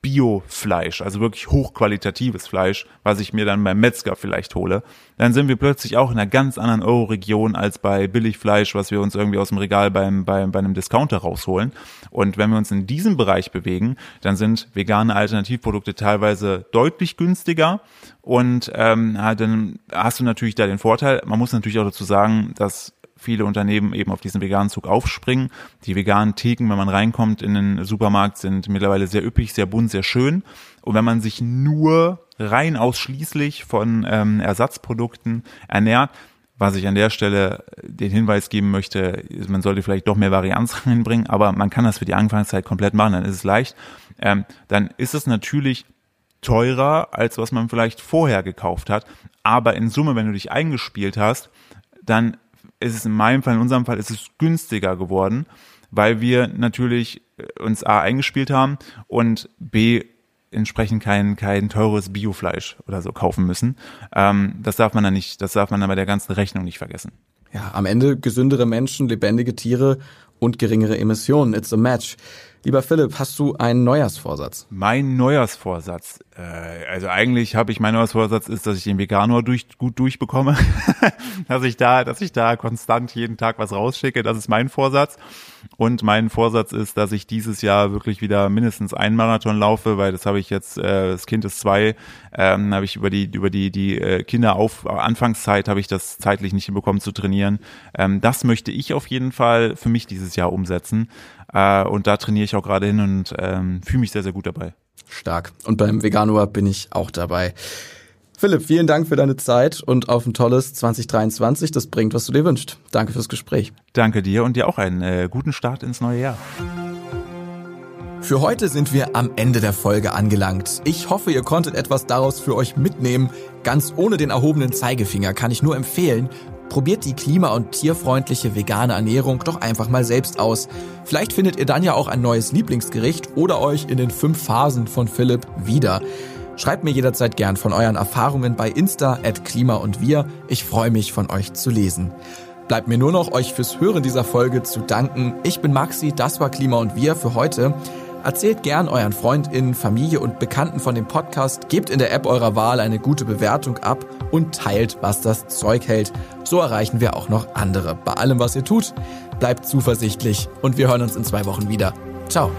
Biofleisch, also wirklich hochqualitatives Fleisch, was ich mir dann beim Metzger vielleicht hole, dann sind wir plötzlich auch in einer ganz anderen Euro-Region als bei Billigfleisch, was wir uns irgendwie aus dem Regal beim, beim, bei einem Discounter rausholen. Und wenn wir uns in diesem Bereich bewegen, dann sind vegane Alternativprodukte teilweise deutlich günstiger. Und ähm, dann hast du natürlich da den Vorteil, man muss natürlich auch dazu sagen, dass viele Unternehmen eben auf diesen veganen Zug aufspringen. Die veganen Theken, wenn man reinkommt in den Supermarkt, sind mittlerweile sehr üppig, sehr bunt, sehr schön. Und wenn man sich nur rein ausschließlich von ähm, Ersatzprodukten ernährt, was ich an der Stelle den Hinweis geben möchte, man sollte vielleicht doch mehr Varianz reinbringen, aber man kann das für die Anfangszeit komplett machen, dann ist es leicht. Ähm, dann ist es natürlich teurer, als was man vielleicht vorher gekauft hat. Aber in Summe, wenn du dich eingespielt hast, dann ist es in meinem Fall, in unserem Fall, ist es günstiger geworden, weil wir natürlich äh, uns A eingespielt haben und B entsprechend kein, kein teures Biofleisch oder so kaufen müssen. Ähm, das darf man dann nicht, das darf man dann bei der ganzen Rechnung nicht vergessen. Ja, am Ende gesündere Menschen, lebendige Tiere und geringere Emissionen. It's a match. Lieber Philipp, hast du einen Neujahrsvorsatz? Mein Neujahrsvorsatz. Äh, also eigentlich habe ich mein Neujahrsvorsatz ist, dass ich den Veganer durch, gut durchbekomme, dass ich da, dass ich da konstant jeden Tag was rausschicke. Das ist mein Vorsatz. Und mein Vorsatz ist, dass ich dieses Jahr wirklich wieder mindestens einen Marathon laufe, weil das habe ich jetzt, äh, das Kind ist zwei, ähm, habe ich über die über die die äh, Kinder auf Anfangszeit habe ich das zeitlich nicht hinbekommen zu trainieren. Ähm, das möchte ich auf jeden Fall für mich dieses Jahr umsetzen. Äh, und da trainiere ich auch gerade hin und ähm, fühle mich sehr, sehr gut dabei. Stark. Und beim Veganuar bin ich auch dabei. Philipp, vielen Dank für deine Zeit und auf ein tolles 2023. Das bringt, was du dir wünschst. Danke fürs Gespräch. Danke dir und dir auch einen äh, guten Start ins neue Jahr. Für heute sind wir am Ende der Folge angelangt. Ich hoffe, ihr konntet etwas daraus für euch mitnehmen. Ganz ohne den erhobenen Zeigefinger kann ich nur empfehlen, probiert die klima- und tierfreundliche vegane Ernährung doch einfach mal selbst aus. Vielleicht findet ihr dann ja auch ein neues Lieblingsgericht oder euch in den fünf Phasen von Philipp wieder. Schreibt mir jederzeit gern von euren Erfahrungen bei Insta at Klima und Wir. Ich freue mich von euch zu lesen. Bleibt mir nur noch, euch fürs Hören dieser Folge zu danken. Ich bin Maxi, das war Klima und Wir für heute. Erzählt gern euren FreundInnen, Familie und Bekannten von dem Podcast, gebt in der App eurer Wahl eine gute Bewertung ab und teilt, was das Zeug hält. So erreichen wir auch noch andere. Bei allem, was ihr tut, bleibt zuversichtlich und wir hören uns in zwei Wochen wieder. Ciao.